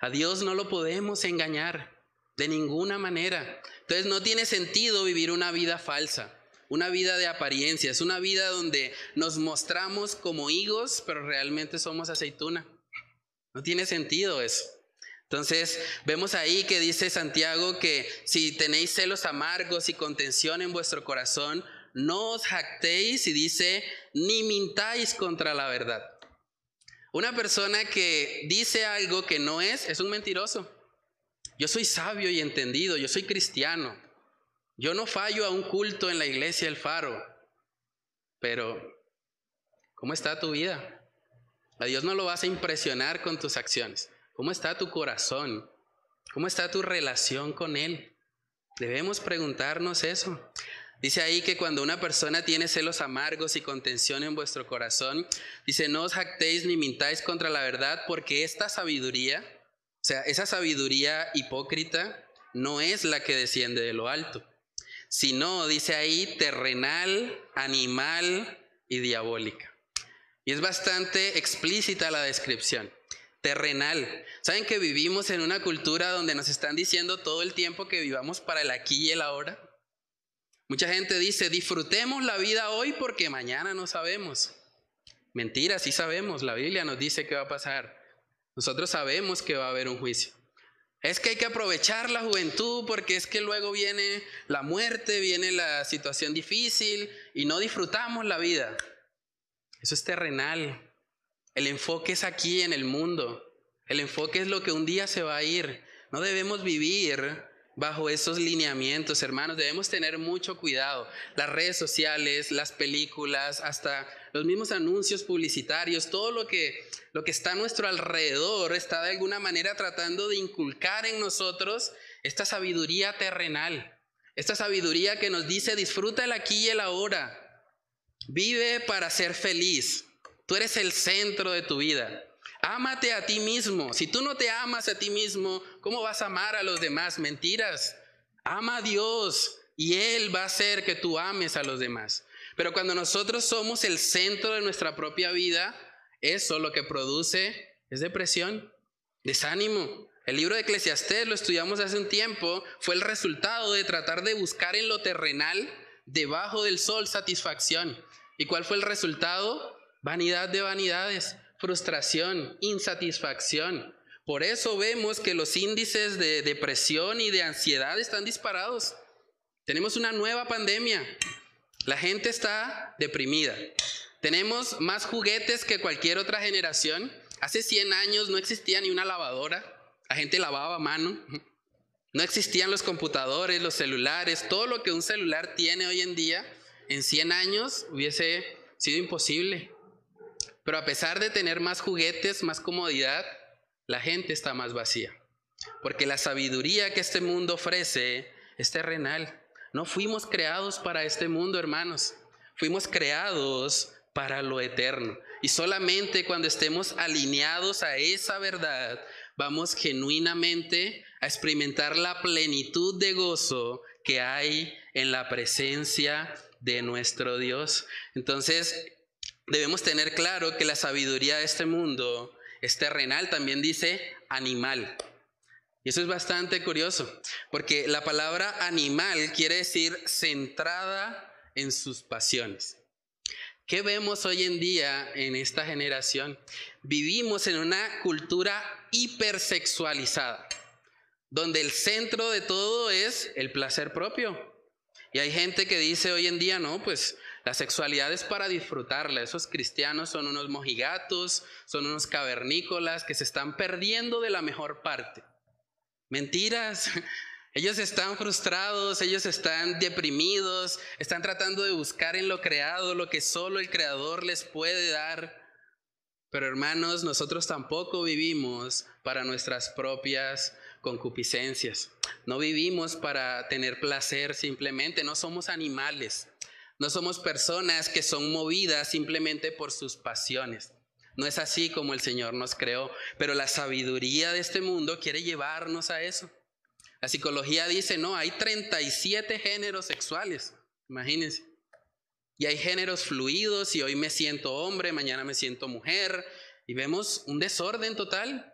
A Dios no lo podemos engañar de ninguna manera. Entonces no tiene sentido vivir una vida falsa, una vida de apariencias, una vida donde nos mostramos como higos, pero realmente somos aceituna. No tiene sentido eso. Entonces, vemos ahí que dice Santiago que si tenéis celos amargos y contención en vuestro corazón, no os jactéis y dice, ni mintáis contra la verdad. Una persona que dice algo que no es, es un mentiroso. Yo soy sabio y entendido, yo soy cristiano. Yo no fallo a un culto en la iglesia El Faro. Pero, ¿cómo está tu vida? A Dios no lo vas a impresionar con tus acciones. ¿Cómo está tu corazón? ¿Cómo está tu relación con Él? Debemos preguntarnos eso. Dice ahí que cuando una persona tiene celos amargos y contención en vuestro corazón, dice, no os jactéis ni mintáis contra la verdad, porque esta sabiduría, o sea, esa sabiduría hipócrita, no es la que desciende de lo alto, sino, dice ahí, terrenal, animal y diabólica. Y es bastante explícita la descripción. Terrenal. ¿Saben que vivimos en una cultura donde nos están diciendo todo el tiempo que vivamos para el aquí y el ahora? Mucha gente dice, disfrutemos la vida hoy porque mañana no sabemos. Mentira, sí sabemos. La Biblia nos dice que va a pasar. Nosotros sabemos que va a haber un juicio. Es que hay que aprovechar la juventud porque es que luego viene la muerte, viene la situación difícil y no disfrutamos la vida. Eso es terrenal. El enfoque es aquí en el mundo. El enfoque es lo que un día se va a ir. No debemos vivir bajo esos lineamientos, hermanos. Debemos tener mucho cuidado. Las redes sociales, las películas, hasta los mismos anuncios publicitarios, todo lo que, lo que está a nuestro alrededor está de alguna manera tratando de inculcar en nosotros esta sabiduría terrenal. Esta sabiduría que nos dice disfruta el aquí y el ahora. Vive para ser feliz. Tú eres el centro de tu vida. Ámate a ti mismo. Si tú no te amas a ti mismo, ¿cómo vas a amar a los demás? Mentiras. Ama a Dios y Él va a hacer que tú ames a los demás. Pero cuando nosotros somos el centro de nuestra propia vida, eso lo que produce es depresión, desánimo. El libro de Eclesiastés, lo estudiamos hace un tiempo, fue el resultado de tratar de buscar en lo terrenal, debajo del sol, satisfacción. ¿Y cuál fue el resultado? Vanidad de vanidades, frustración, insatisfacción. Por eso vemos que los índices de depresión y de ansiedad están disparados. Tenemos una nueva pandemia. La gente está deprimida. Tenemos más juguetes que cualquier otra generación. Hace 100 años no existía ni una lavadora. La gente lavaba a mano. No existían los computadores, los celulares, todo lo que un celular tiene hoy en día en 100 años hubiese sido imposible. Pero a pesar de tener más juguetes, más comodidad, la gente está más vacía. Porque la sabiduría que este mundo ofrece es terrenal. No fuimos creados para este mundo, hermanos. Fuimos creados para lo eterno. Y solamente cuando estemos alineados a esa verdad, vamos genuinamente a experimentar la plenitud de gozo que hay en la presencia de nuestro Dios. Entonces, debemos tener claro que la sabiduría de este mundo es terrenal, también dice animal. Y eso es bastante curioso, porque la palabra animal quiere decir centrada en sus pasiones. ¿Qué vemos hoy en día en esta generación? Vivimos en una cultura hipersexualizada, donde el centro de todo es el placer propio. Y hay gente que dice hoy en día, no, pues la sexualidad es para disfrutarla. Esos cristianos son unos mojigatos, son unos cavernícolas que se están perdiendo de la mejor parte. Mentiras. Ellos están frustrados, ellos están deprimidos, están tratando de buscar en lo creado lo que solo el creador les puede dar. Pero hermanos, nosotros tampoco vivimos para nuestras propias concupiscencias. No vivimos para tener placer simplemente, no somos animales. No somos personas que son movidas simplemente por sus pasiones. No es así como el Señor nos creó, pero la sabiduría de este mundo quiere llevarnos a eso. La psicología dice, no, hay 37 géneros sexuales, imagínense. Y hay géneros fluidos y hoy me siento hombre, mañana me siento mujer, y vemos un desorden total.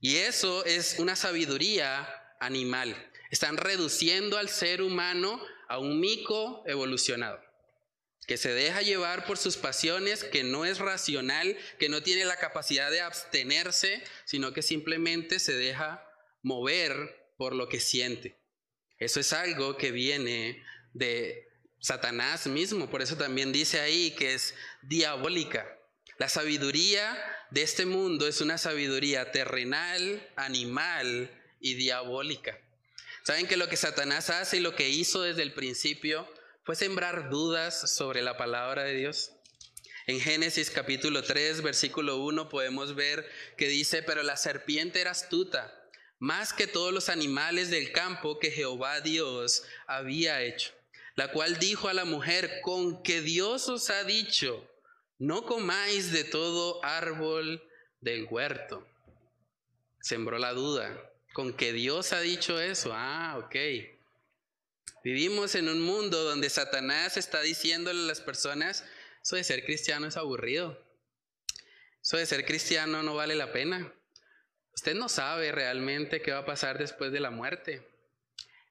Y eso es una sabiduría animal. Están reduciendo al ser humano a un mico evolucionado, que se deja llevar por sus pasiones, que no es racional, que no tiene la capacidad de abstenerse, sino que simplemente se deja mover por lo que siente. Eso es algo que viene de Satanás mismo, por eso también dice ahí que es diabólica. La sabiduría de este mundo es una sabiduría terrenal, animal y diabólica. Saben que lo que Satanás hace y lo que hizo desde el principio fue sembrar dudas sobre la palabra de Dios. En Génesis capítulo 3, versículo 1 podemos ver que dice, pero la serpiente era astuta, más que todos los animales del campo que Jehová Dios había hecho, la cual dijo a la mujer, con que Dios os ha dicho, no comáis de todo árbol del huerto. Sembró la duda. Con que Dios ha dicho eso. Ah, ok. Vivimos en un mundo donde Satanás está diciéndole a las personas, eso de ser cristiano es aburrido. Eso de ser cristiano no vale la pena. Usted no sabe realmente qué va a pasar después de la muerte.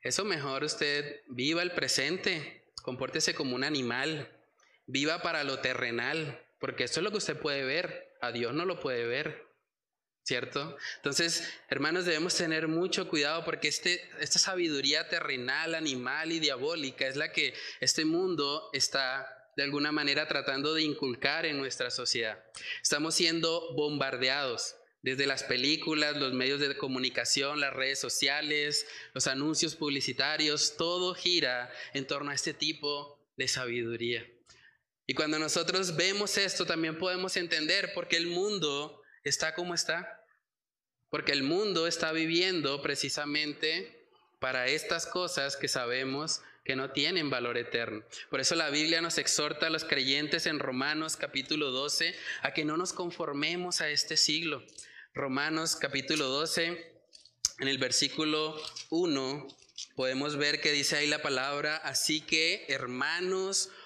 Eso mejor usted viva el presente, compórtese como un animal, viva para lo terrenal, porque eso es lo que usted puede ver, a Dios no lo puede ver. ¿Cierto? Entonces, hermanos, debemos tener mucho cuidado porque este, esta sabiduría terrenal, animal y diabólica es la que este mundo está de alguna manera tratando de inculcar en nuestra sociedad. Estamos siendo bombardeados desde las películas, los medios de comunicación, las redes sociales, los anuncios publicitarios, todo gira en torno a este tipo de sabiduría. Y cuando nosotros vemos esto, también podemos entender por qué el mundo está como está. Porque el mundo está viviendo precisamente para estas cosas que sabemos que no tienen valor eterno. Por eso la Biblia nos exhorta a los creyentes en Romanos capítulo 12 a que no nos conformemos a este siglo. Romanos capítulo 12, en el versículo 1, podemos ver que dice ahí la palabra, así que hermanos,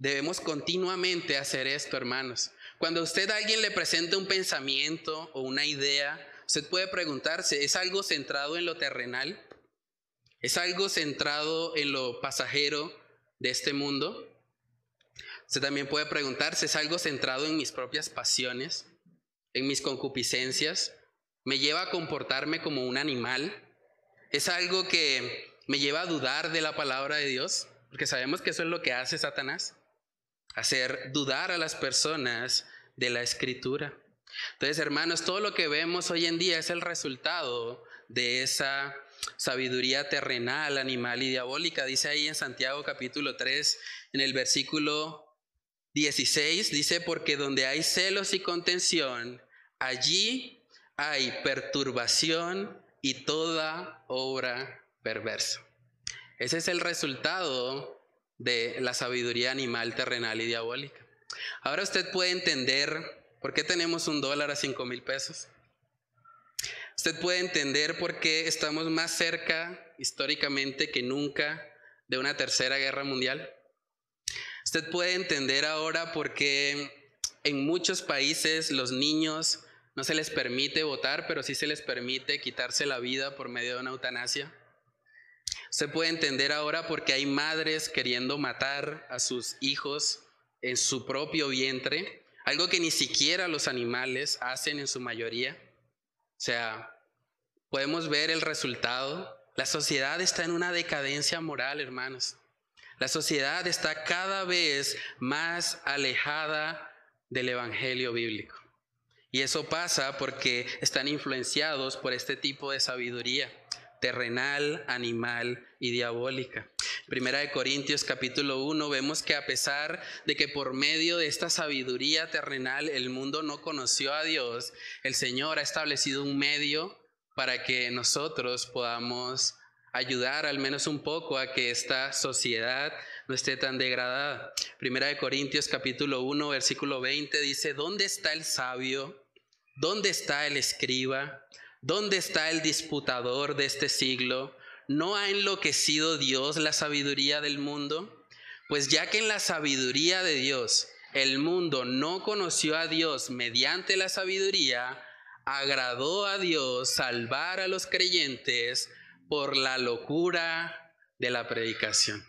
Debemos continuamente hacer esto, hermanos. Cuando usted a alguien le presenta un pensamiento o una idea, usted puede preguntarse, ¿es algo centrado en lo terrenal? ¿Es algo centrado en lo pasajero de este mundo? Usted también puede preguntarse, ¿es algo centrado en mis propias pasiones, en mis concupiscencias? ¿Me lleva a comportarme como un animal? ¿Es algo que me lleva a dudar de la palabra de Dios? Porque sabemos que eso es lo que hace Satanás hacer dudar a las personas de la escritura. Entonces, hermanos, todo lo que vemos hoy en día es el resultado de esa sabiduría terrenal, animal y diabólica. Dice ahí en Santiago capítulo 3, en el versículo 16, dice, porque donde hay celos y contención, allí hay perturbación y toda obra perversa. Ese es el resultado de la sabiduría animal, terrenal y diabólica. Ahora usted puede entender por qué tenemos un dólar a cinco mil pesos. Usted puede entender por qué estamos más cerca históricamente que nunca de una tercera guerra mundial. Usted puede entender ahora por qué en muchos países los niños no se les permite votar, pero sí se les permite quitarse la vida por medio de una eutanasia. Se puede entender ahora porque hay madres queriendo matar a sus hijos en su propio vientre, algo que ni siquiera los animales hacen en su mayoría. O sea, podemos ver el resultado. La sociedad está en una decadencia moral, hermanos. La sociedad está cada vez más alejada del Evangelio bíblico. Y eso pasa porque están influenciados por este tipo de sabiduría terrenal, animal y diabólica. Primera de Corintios capítulo 1 vemos que a pesar de que por medio de esta sabiduría terrenal el mundo no conoció a Dios, el Señor ha establecido un medio para que nosotros podamos ayudar al menos un poco a que esta sociedad no esté tan degradada. Primera de Corintios capítulo 1 versículo 20 dice, ¿dónde está el sabio? ¿Dónde está el escriba? ¿Dónde está el disputador de este siglo? ¿No ha enloquecido Dios la sabiduría del mundo? Pues ya que en la sabiduría de Dios el mundo no conoció a Dios mediante la sabiduría, agradó a Dios salvar a los creyentes por la locura de la predicación.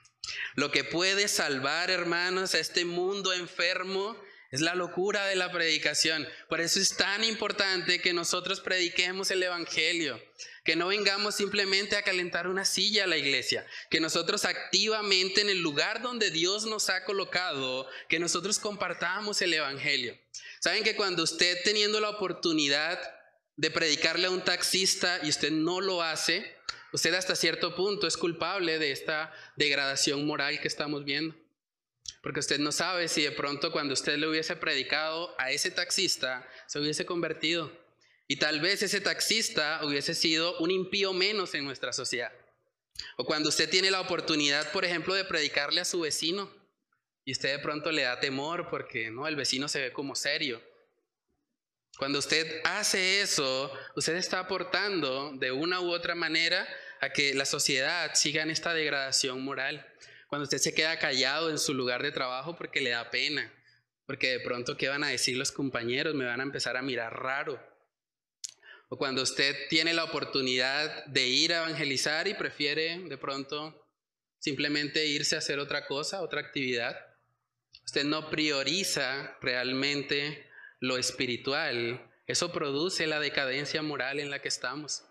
Lo que puede salvar, hermanos, a este mundo enfermo es la locura de la predicación. Por eso es tan importante que nosotros prediquemos el Evangelio, que no vengamos simplemente a calentar una silla a la iglesia, que nosotros activamente en el lugar donde Dios nos ha colocado, que nosotros compartamos el Evangelio. Saben que cuando usted teniendo la oportunidad de predicarle a un taxista y usted no lo hace, usted hasta cierto punto es culpable de esta degradación moral que estamos viendo. Porque usted no sabe si de pronto cuando usted le hubiese predicado a ese taxista, se hubiese convertido. Y tal vez ese taxista hubiese sido un impío menos en nuestra sociedad. O cuando usted tiene la oportunidad, por ejemplo, de predicarle a su vecino y usted de pronto le da temor porque no, el vecino se ve como serio. Cuando usted hace eso, usted está aportando de una u otra manera a que la sociedad siga en esta degradación moral. Cuando usted se queda callado en su lugar de trabajo porque le da pena, porque de pronto qué van a decir los compañeros, me van a empezar a mirar raro. O cuando usted tiene la oportunidad de ir a evangelizar y prefiere de pronto simplemente irse a hacer otra cosa, otra actividad. Usted no prioriza realmente lo espiritual. Eso produce la decadencia moral en la que estamos.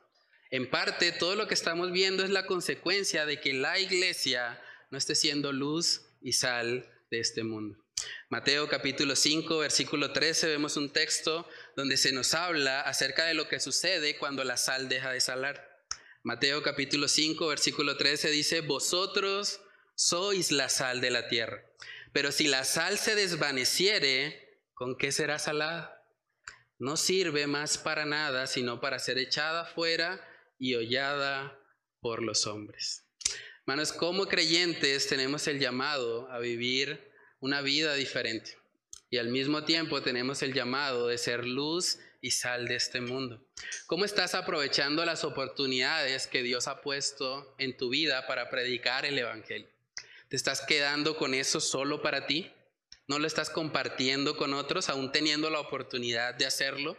En parte, todo lo que estamos viendo es la consecuencia de que la iglesia no esté siendo luz y sal de este mundo. Mateo capítulo 5, versículo 13, vemos un texto donde se nos habla acerca de lo que sucede cuando la sal deja de salar. Mateo capítulo 5, versículo 13 dice, vosotros sois la sal de la tierra, pero si la sal se desvaneciere, ¿con qué será salada? No sirve más para nada, sino para ser echada fuera y hollada por los hombres. Hermanos, como creyentes tenemos el llamado a vivir una vida diferente y al mismo tiempo tenemos el llamado de ser luz y sal de este mundo. ¿Cómo estás aprovechando las oportunidades que Dios ha puesto en tu vida para predicar el Evangelio? ¿Te estás quedando con eso solo para ti? ¿No lo estás compartiendo con otros aún teniendo la oportunidad de hacerlo?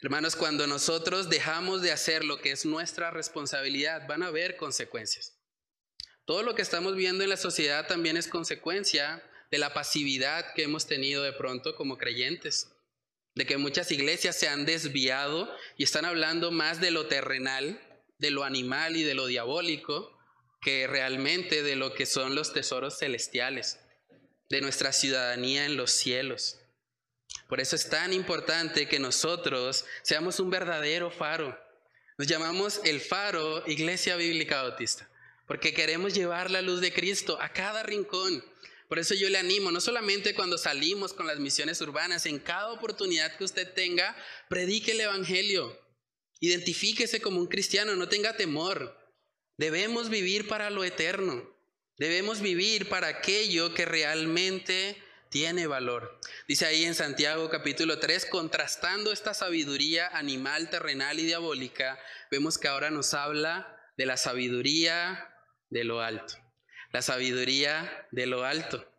Hermanos, cuando nosotros dejamos de hacer lo que es nuestra responsabilidad, van a haber consecuencias. Todo lo que estamos viendo en la sociedad también es consecuencia de la pasividad que hemos tenido de pronto como creyentes, de que muchas iglesias se han desviado y están hablando más de lo terrenal, de lo animal y de lo diabólico, que realmente de lo que son los tesoros celestiales, de nuestra ciudadanía en los cielos. Por eso es tan importante que nosotros seamos un verdadero faro. Nos llamamos el faro Iglesia Bíblica Bautista, porque queremos llevar la luz de Cristo a cada rincón. Por eso yo le animo, no solamente cuando salimos con las misiones urbanas, en cada oportunidad que usted tenga, predique el Evangelio. Identifíquese como un cristiano, no tenga temor. Debemos vivir para lo eterno. Debemos vivir para aquello que realmente tiene valor. Dice ahí en Santiago capítulo 3, contrastando esta sabiduría animal, terrenal y diabólica, vemos que ahora nos habla de la sabiduría de lo alto. La sabiduría de lo alto.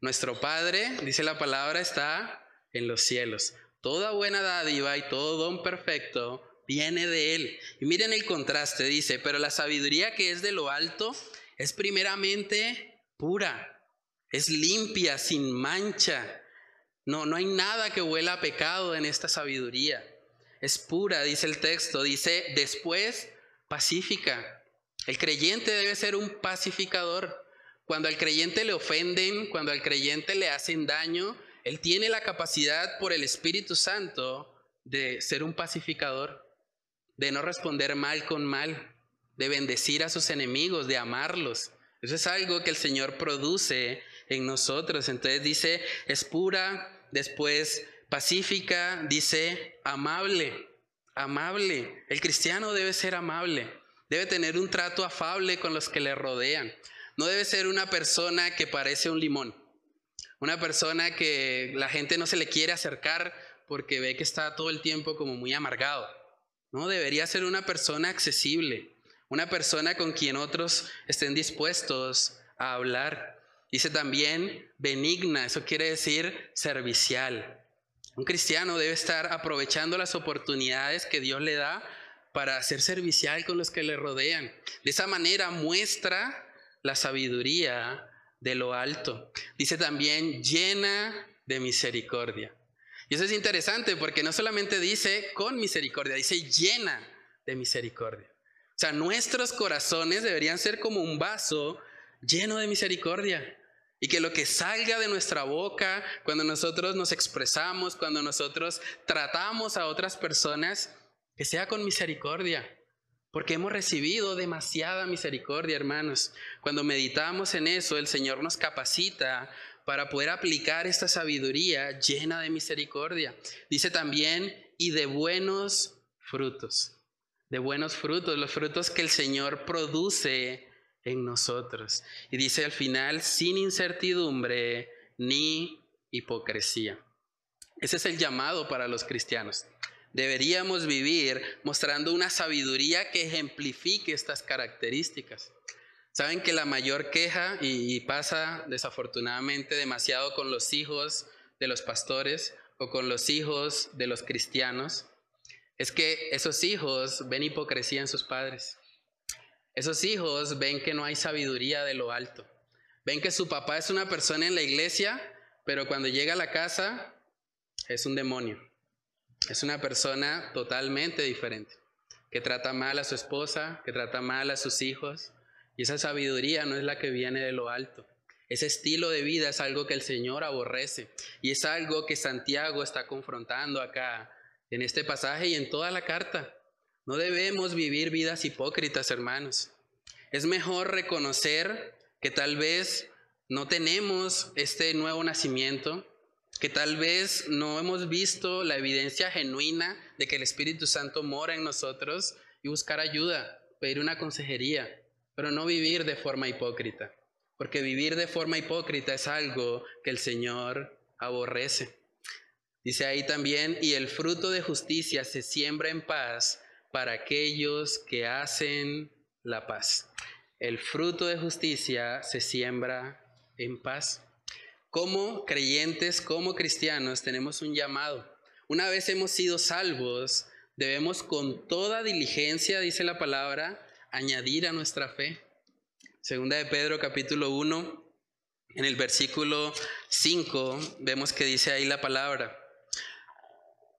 Nuestro Padre, dice la palabra, está en los cielos. Toda buena dádiva y todo don perfecto viene de Él. Y miren el contraste, dice, pero la sabiduría que es de lo alto es primeramente pura es limpia, sin mancha. No, no hay nada que huela a pecado en esta sabiduría. Es pura, dice el texto. Dice, después, pacífica. El creyente debe ser un pacificador. Cuando al creyente le ofenden, cuando al creyente le hacen daño, él tiene la capacidad por el Espíritu Santo de ser un pacificador, de no responder mal con mal, de bendecir a sus enemigos, de amarlos. Eso es algo que el Señor produce en nosotros. Entonces dice, es pura, después pacífica, dice amable, amable. El cristiano debe ser amable, debe tener un trato afable con los que le rodean. No debe ser una persona que parece un limón, una persona que la gente no se le quiere acercar porque ve que está todo el tiempo como muy amargado. No, debería ser una persona accesible, una persona con quien otros estén dispuestos a hablar. Dice también benigna, eso quiere decir servicial. Un cristiano debe estar aprovechando las oportunidades que Dios le da para ser servicial con los que le rodean. De esa manera muestra la sabiduría de lo alto. Dice también llena de misericordia. Y eso es interesante porque no solamente dice con misericordia, dice llena de misericordia. O sea, nuestros corazones deberían ser como un vaso lleno de misericordia. Y que lo que salga de nuestra boca cuando nosotros nos expresamos, cuando nosotros tratamos a otras personas, que sea con misericordia. Porque hemos recibido demasiada misericordia, hermanos. Cuando meditamos en eso, el Señor nos capacita para poder aplicar esta sabiduría llena de misericordia. Dice también, y de buenos frutos. De buenos frutos, los frutos que el Señor produce en nosotros. Y dice al final, sin incertidumbre ni hipocresía. Ese es el llamado para los cristianos. Deberíamos vivir mostrando una sabiduría que ejemplifique estas características. Saben que la mayor queja, y, pasa desafortunadamente demasiado con los hijos de los pastores o con los hijos de los cristianos, es que esos hijos ven hipocresía en sus padres. Esos hijos ven que no hay sabiduría de lo alto. Ven que su papá es una persona en la iglesia, pero cuando llega a la casa es un demonio. Es una persona totalmente diferente, que trata mal a su esposa, que trata mal a sus hijos. Y esa sabiduría no es la que viene de lo alto. Ese estilo de vida es algo que el Señor aborrece. Y es algo que Santiago está confrontando acá en este pasaje y en toda la carta. No debemos vivir vidas hipócritas, hermanos. Es mejor reconocer que tal vez no tenemos este nuevo nacimiento, que tal vez no hemos visto la evidencia genuina de que el Espíritu Santo mora en nosotros y buscar ayuda, pedir una consejería, pero no vivir de forma hipócrita, porque vivir de forma hipócrita es algo que el Señor aborrece. Dice ahí también, y el fruto de justicia se siembra en paz para aquellos que hacen la paz. El fruto de justicia se siembra en paz. Como creyentes, como cristianos, tenemos un llamado. Una vez hemos sido salvos, debemos con toda diligencia, dice la palabra, añadir a nuestra fe. Segunda de Pedro capítulo 1, en el versículo 5, vemos que dice ahí la palabra.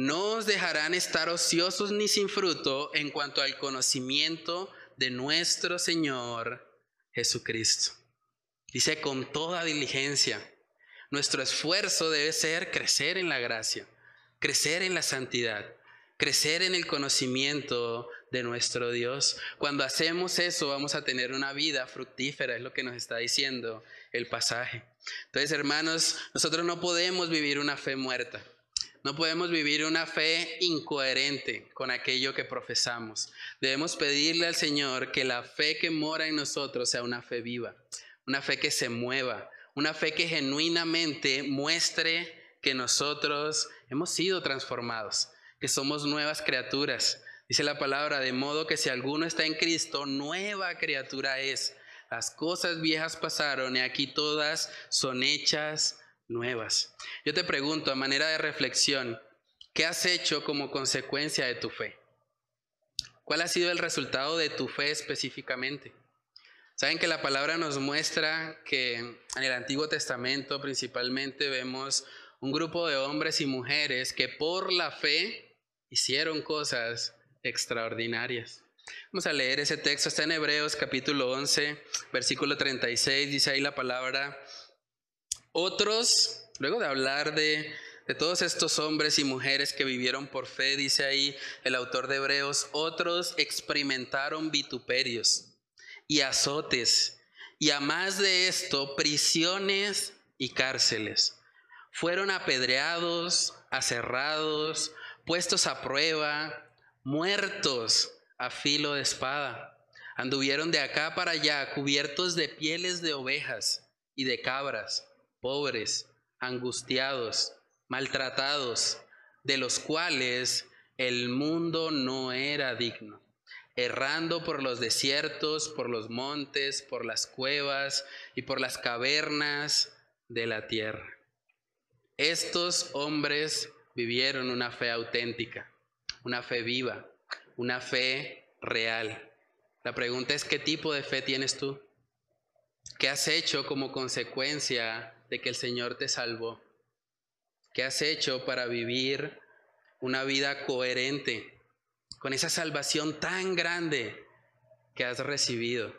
no os dejarán estar ociosos ni sin fruto en cuanto al conocimiento de nuestro Señor Jesucristo. Dice con toda diligencia, nuestro esfuerzo debe ser crecer en la gracia, crecer en la santidad, crecer en el conocimiento de nuestro Dios. Cuando hacemos eso vamos a tener una vida fructífera, es lo que nos está diciendo el pasaje. Entonces, hermanos, nosotros no podemos vivir una fe muerta. No podemos vivir una fe incoherente con aquello que profesamos. Debemos pedirle al Señor que la fe que mora en nosotros sea una fe viva, una fe que se mueva, una fe que genuinamente muestre que nosotros hemos sido transformados, que somos nuevas criaturas. Dice la palabra, de modo que si alguno está en Cristo, nueva criatura es. Las cosas viejas pasaron y aquí todas son hechas nuevas. Yo te pregunto, a manera de reflexión, ¿qué has hecho como consecuencia de tu fe? ¿Cuál ha sido el resultado de tu fe específicamente? Saben que la palabra nos muestra que en el Antiguo Testamento principalmente vemos un grupo de hombres y mujeres que por la fe hicieron cosas extraordinarias. Vamos a leer ese texto, está en Hebreos capítulo 11, versículo 36, dice ahí la palabra, otros, luego de hablar de, todos estos hombres y mujeres que vivieron por fe, dice ahí el autor de Hebreos, otros experimentaron vituperios y azotes, y a más de esto, prisiones y cárceles. Fueron apedreados, aserrados, puestos a prueba, muertos, a filo de espada. Anduvieron de acá para allá cubiertos de pieles de ovejas y de cabras, pobres, angustiados, maltratados, de los cuales el mundo no era digno, errando por los desiertos, por los montes, por las cuevas y por las cavernas de la tierra. Estos hombres vivieron una fe auténtica, una fe viva, una fe real. La pregunta es, ¿qué tipo de fe tienes tú? ¿Qué has hecho como consecuencia de que el Señor te salvó? ¿Qué has hecho para vivir una vida coherente con esa salvación tan grande que has recibido?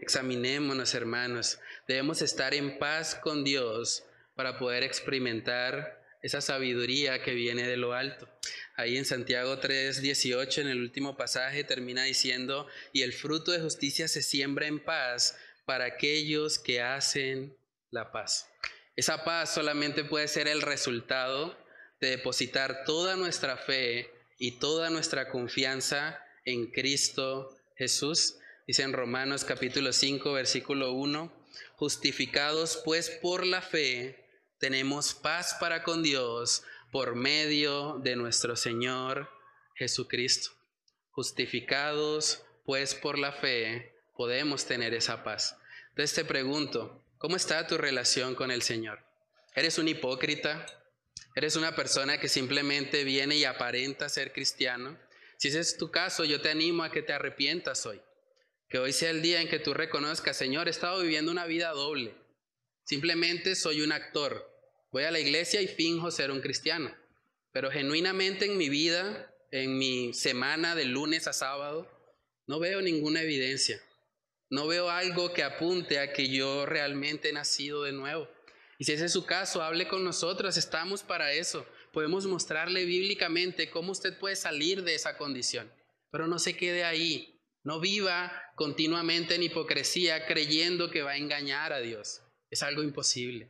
Examinémonos, hermanos. Debemos estar en paz con Dios para poder experimentar esa sabiduría que viene de lo alto. Ahí en Santiago 3:18, en el último pasaje, termina diciendo, y el fruto de justicia se siembra en paz para aquellos que hacen la paz. Esa paz solamente puede ser el resultado de depositar toda nuestra fe y toda nuestra confianza en Cristo Jesús. Dice en Romanos capítulo 5, versículo 1, justificados pues por la fe, tenemos paz para con Dios por medio de nuestro Señor Jesucristo. Justificados pues por la fe, podemos tener esa paz. Entonces te pregunto, ¿cómo está tu relación con el Señor? ¿Eres un hipócrita? ¿Eres una persona que simplemente viene y aparenta ser cristiano? Si ese es tu caso, yo te animo a que te arrepientas hoy. Que hoy sea el día en que tú reconozcas, Señor, he estado viviendo una vida doble. Simplemente soy un actor. Voy a la iglesia y finjo ser un cristiano, pero genuinamente en mi vida, en mi semana de lunes a sábado, no veo ninguna evidencia. No veo algo que apunte a que yo realmente he nacido de nuevo. Y si ese es su caso, hable con nosotros, estamos para eso. Podemos mostrarle bíblicamente cómo usted puede salir de esa condición. Pero no se quede ahí. No viva continuamente en hipocresía creyendo que va a engañar a Dios. Es algo imposible.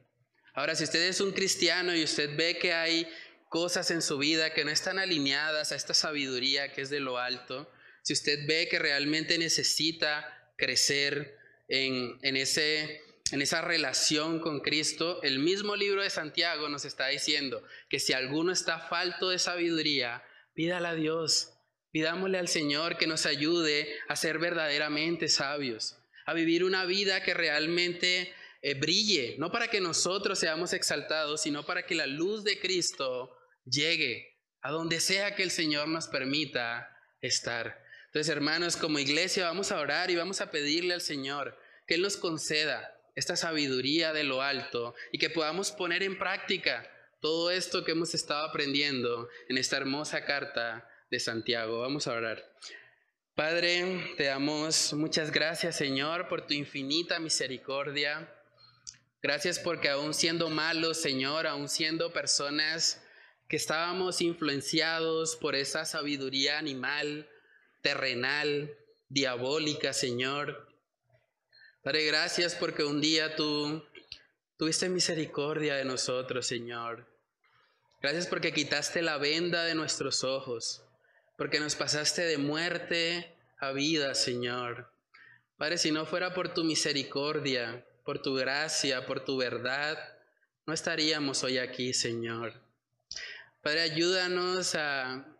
Ahora, si usted es un cristiano y usted ve que hay cosas en su vida que no están alineadas a esta sabiduría que es de lo alto, si usted ve que realmente necesita crecer en, ese, en esa relación con Cristo, el mismo libro de Santiago nos está diciendo que si alguno está falto de sabiduría, pídala a Dios, pidámosle al Señor que nos ayude a ser verdaderamente sabios, a vivir una vida que realmente eh, brille, no para que nosotros seamos exaltados, sino para que la luz de Cristo llegue a donde sea que el Señor nos permita estar. Entonces, hermanos, como iglesia vamos a orar y vamos a pedirle al Señor que Él nos conceda esta sabiduría de lo alto y que podamos poner en práctica todo esto que hemos estado aprendiendo en esta hermosa carta de Santiago. Vamos a orar. Padre, te damos muchas gracias, Señor, por tu infinita misericordia. Gracias porque aún siendo malos, Señor, aún siendo personas que estábamos influenciados por esa sabiduría animal, terrenal, diabólica, Señor. Padre, gracias porque un día tú tuviste misericordia de nosotros, Señor. Gracias porque quitaste la venda de nuestros ojos, porque nos pasaste de muerte a vida, Señor. Padre, si no fuera por tu misericordia, por tu gracia, por tu verdad, no estaríamos hoy aquí, Señor. Padre, ayúdanos a,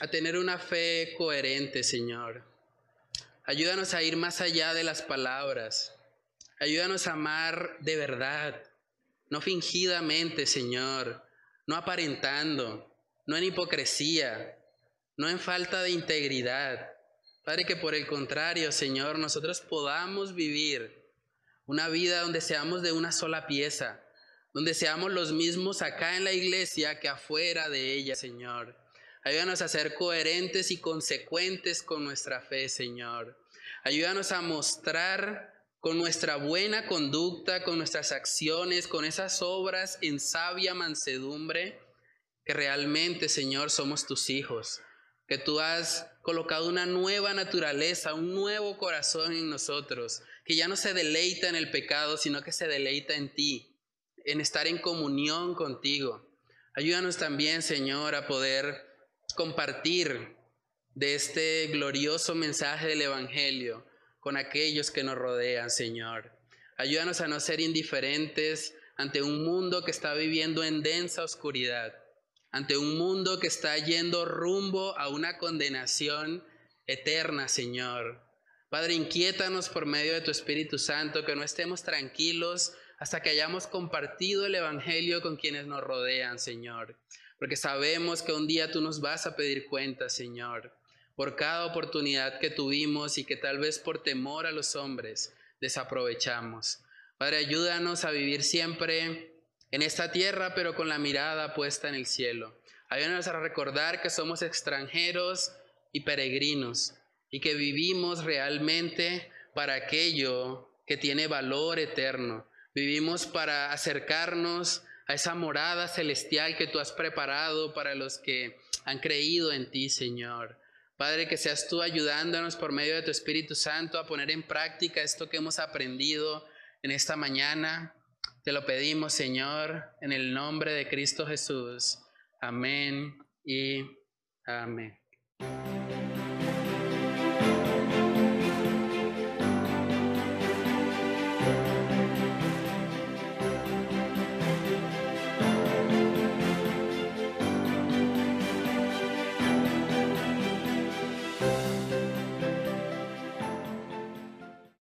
a tener una fe coherente, Señor. Ayúdanos a ir más allá de las palabras. Ayúdanos a amar de verdad, no fingidamente, Señor, no aparentando, no en hipocresía, no en falta de integridad. Padre, que por el contrario, Señor, nosotros podamos vivir una vida donde seamos de una sola pieza, donde seamos los mismos acá en la iglesia que afuera de ella, Señor. Ayúdanos a ser coherentes y consecuentes con nuestra fe, Señor. Ayúdanos a mostrar con nuestra buena conducta, con nuestras acciones, con esas obras en sabia mansedumbre, que realmente, Señor, somos tus hijos, que tú has colocado una nueva naturaleza, un nuevo corazón en nosotros, que ya no se deleita en el pecado, sino que se deleita en ti, en estar en comunión contigo. Ayúdanos también, Señor, a poder compartir de este glorioso mensaje del Evangelio con aquellos que nos rodean, Señor. Ayúdanos a no ser indiferentes ante un mundo que está viviendo en densa oscuridad, ante un mundo que está yendo rumbo a una condenación eterna, Señor. Padre, inquiétanos por medio de tu Espíritu Santo, que no estemos tranquilos hasta que hayamos compartido el Evangelio con quienes nos rodean, Señor. Porque sabemos que un día tú nos vas a pedir cuenta, Señor, por cada oportunidad que tuvimos y que tal vez por temor a los hombres desaprovechamos. Padre, ayúdanos a vivir siempre en esta tierra, pero con la mirada puesta en el cielo. Ayúdanos a recordar que somos extranjeros y peregrinos y que vivimos realmente para aquello que tiene valor eterno. Vivimos para acercarnos a esa morada celestial que tú has preparado para los que han creído en ti, Señor. Padre, que seas tú ayudándonos por medio de tu Espíritu Santo a poner en práctica esto que hemos aprendido en esta mañana. Te lo pedimos, Señor, en el nombre de Cristo Jesús. Amén y amén.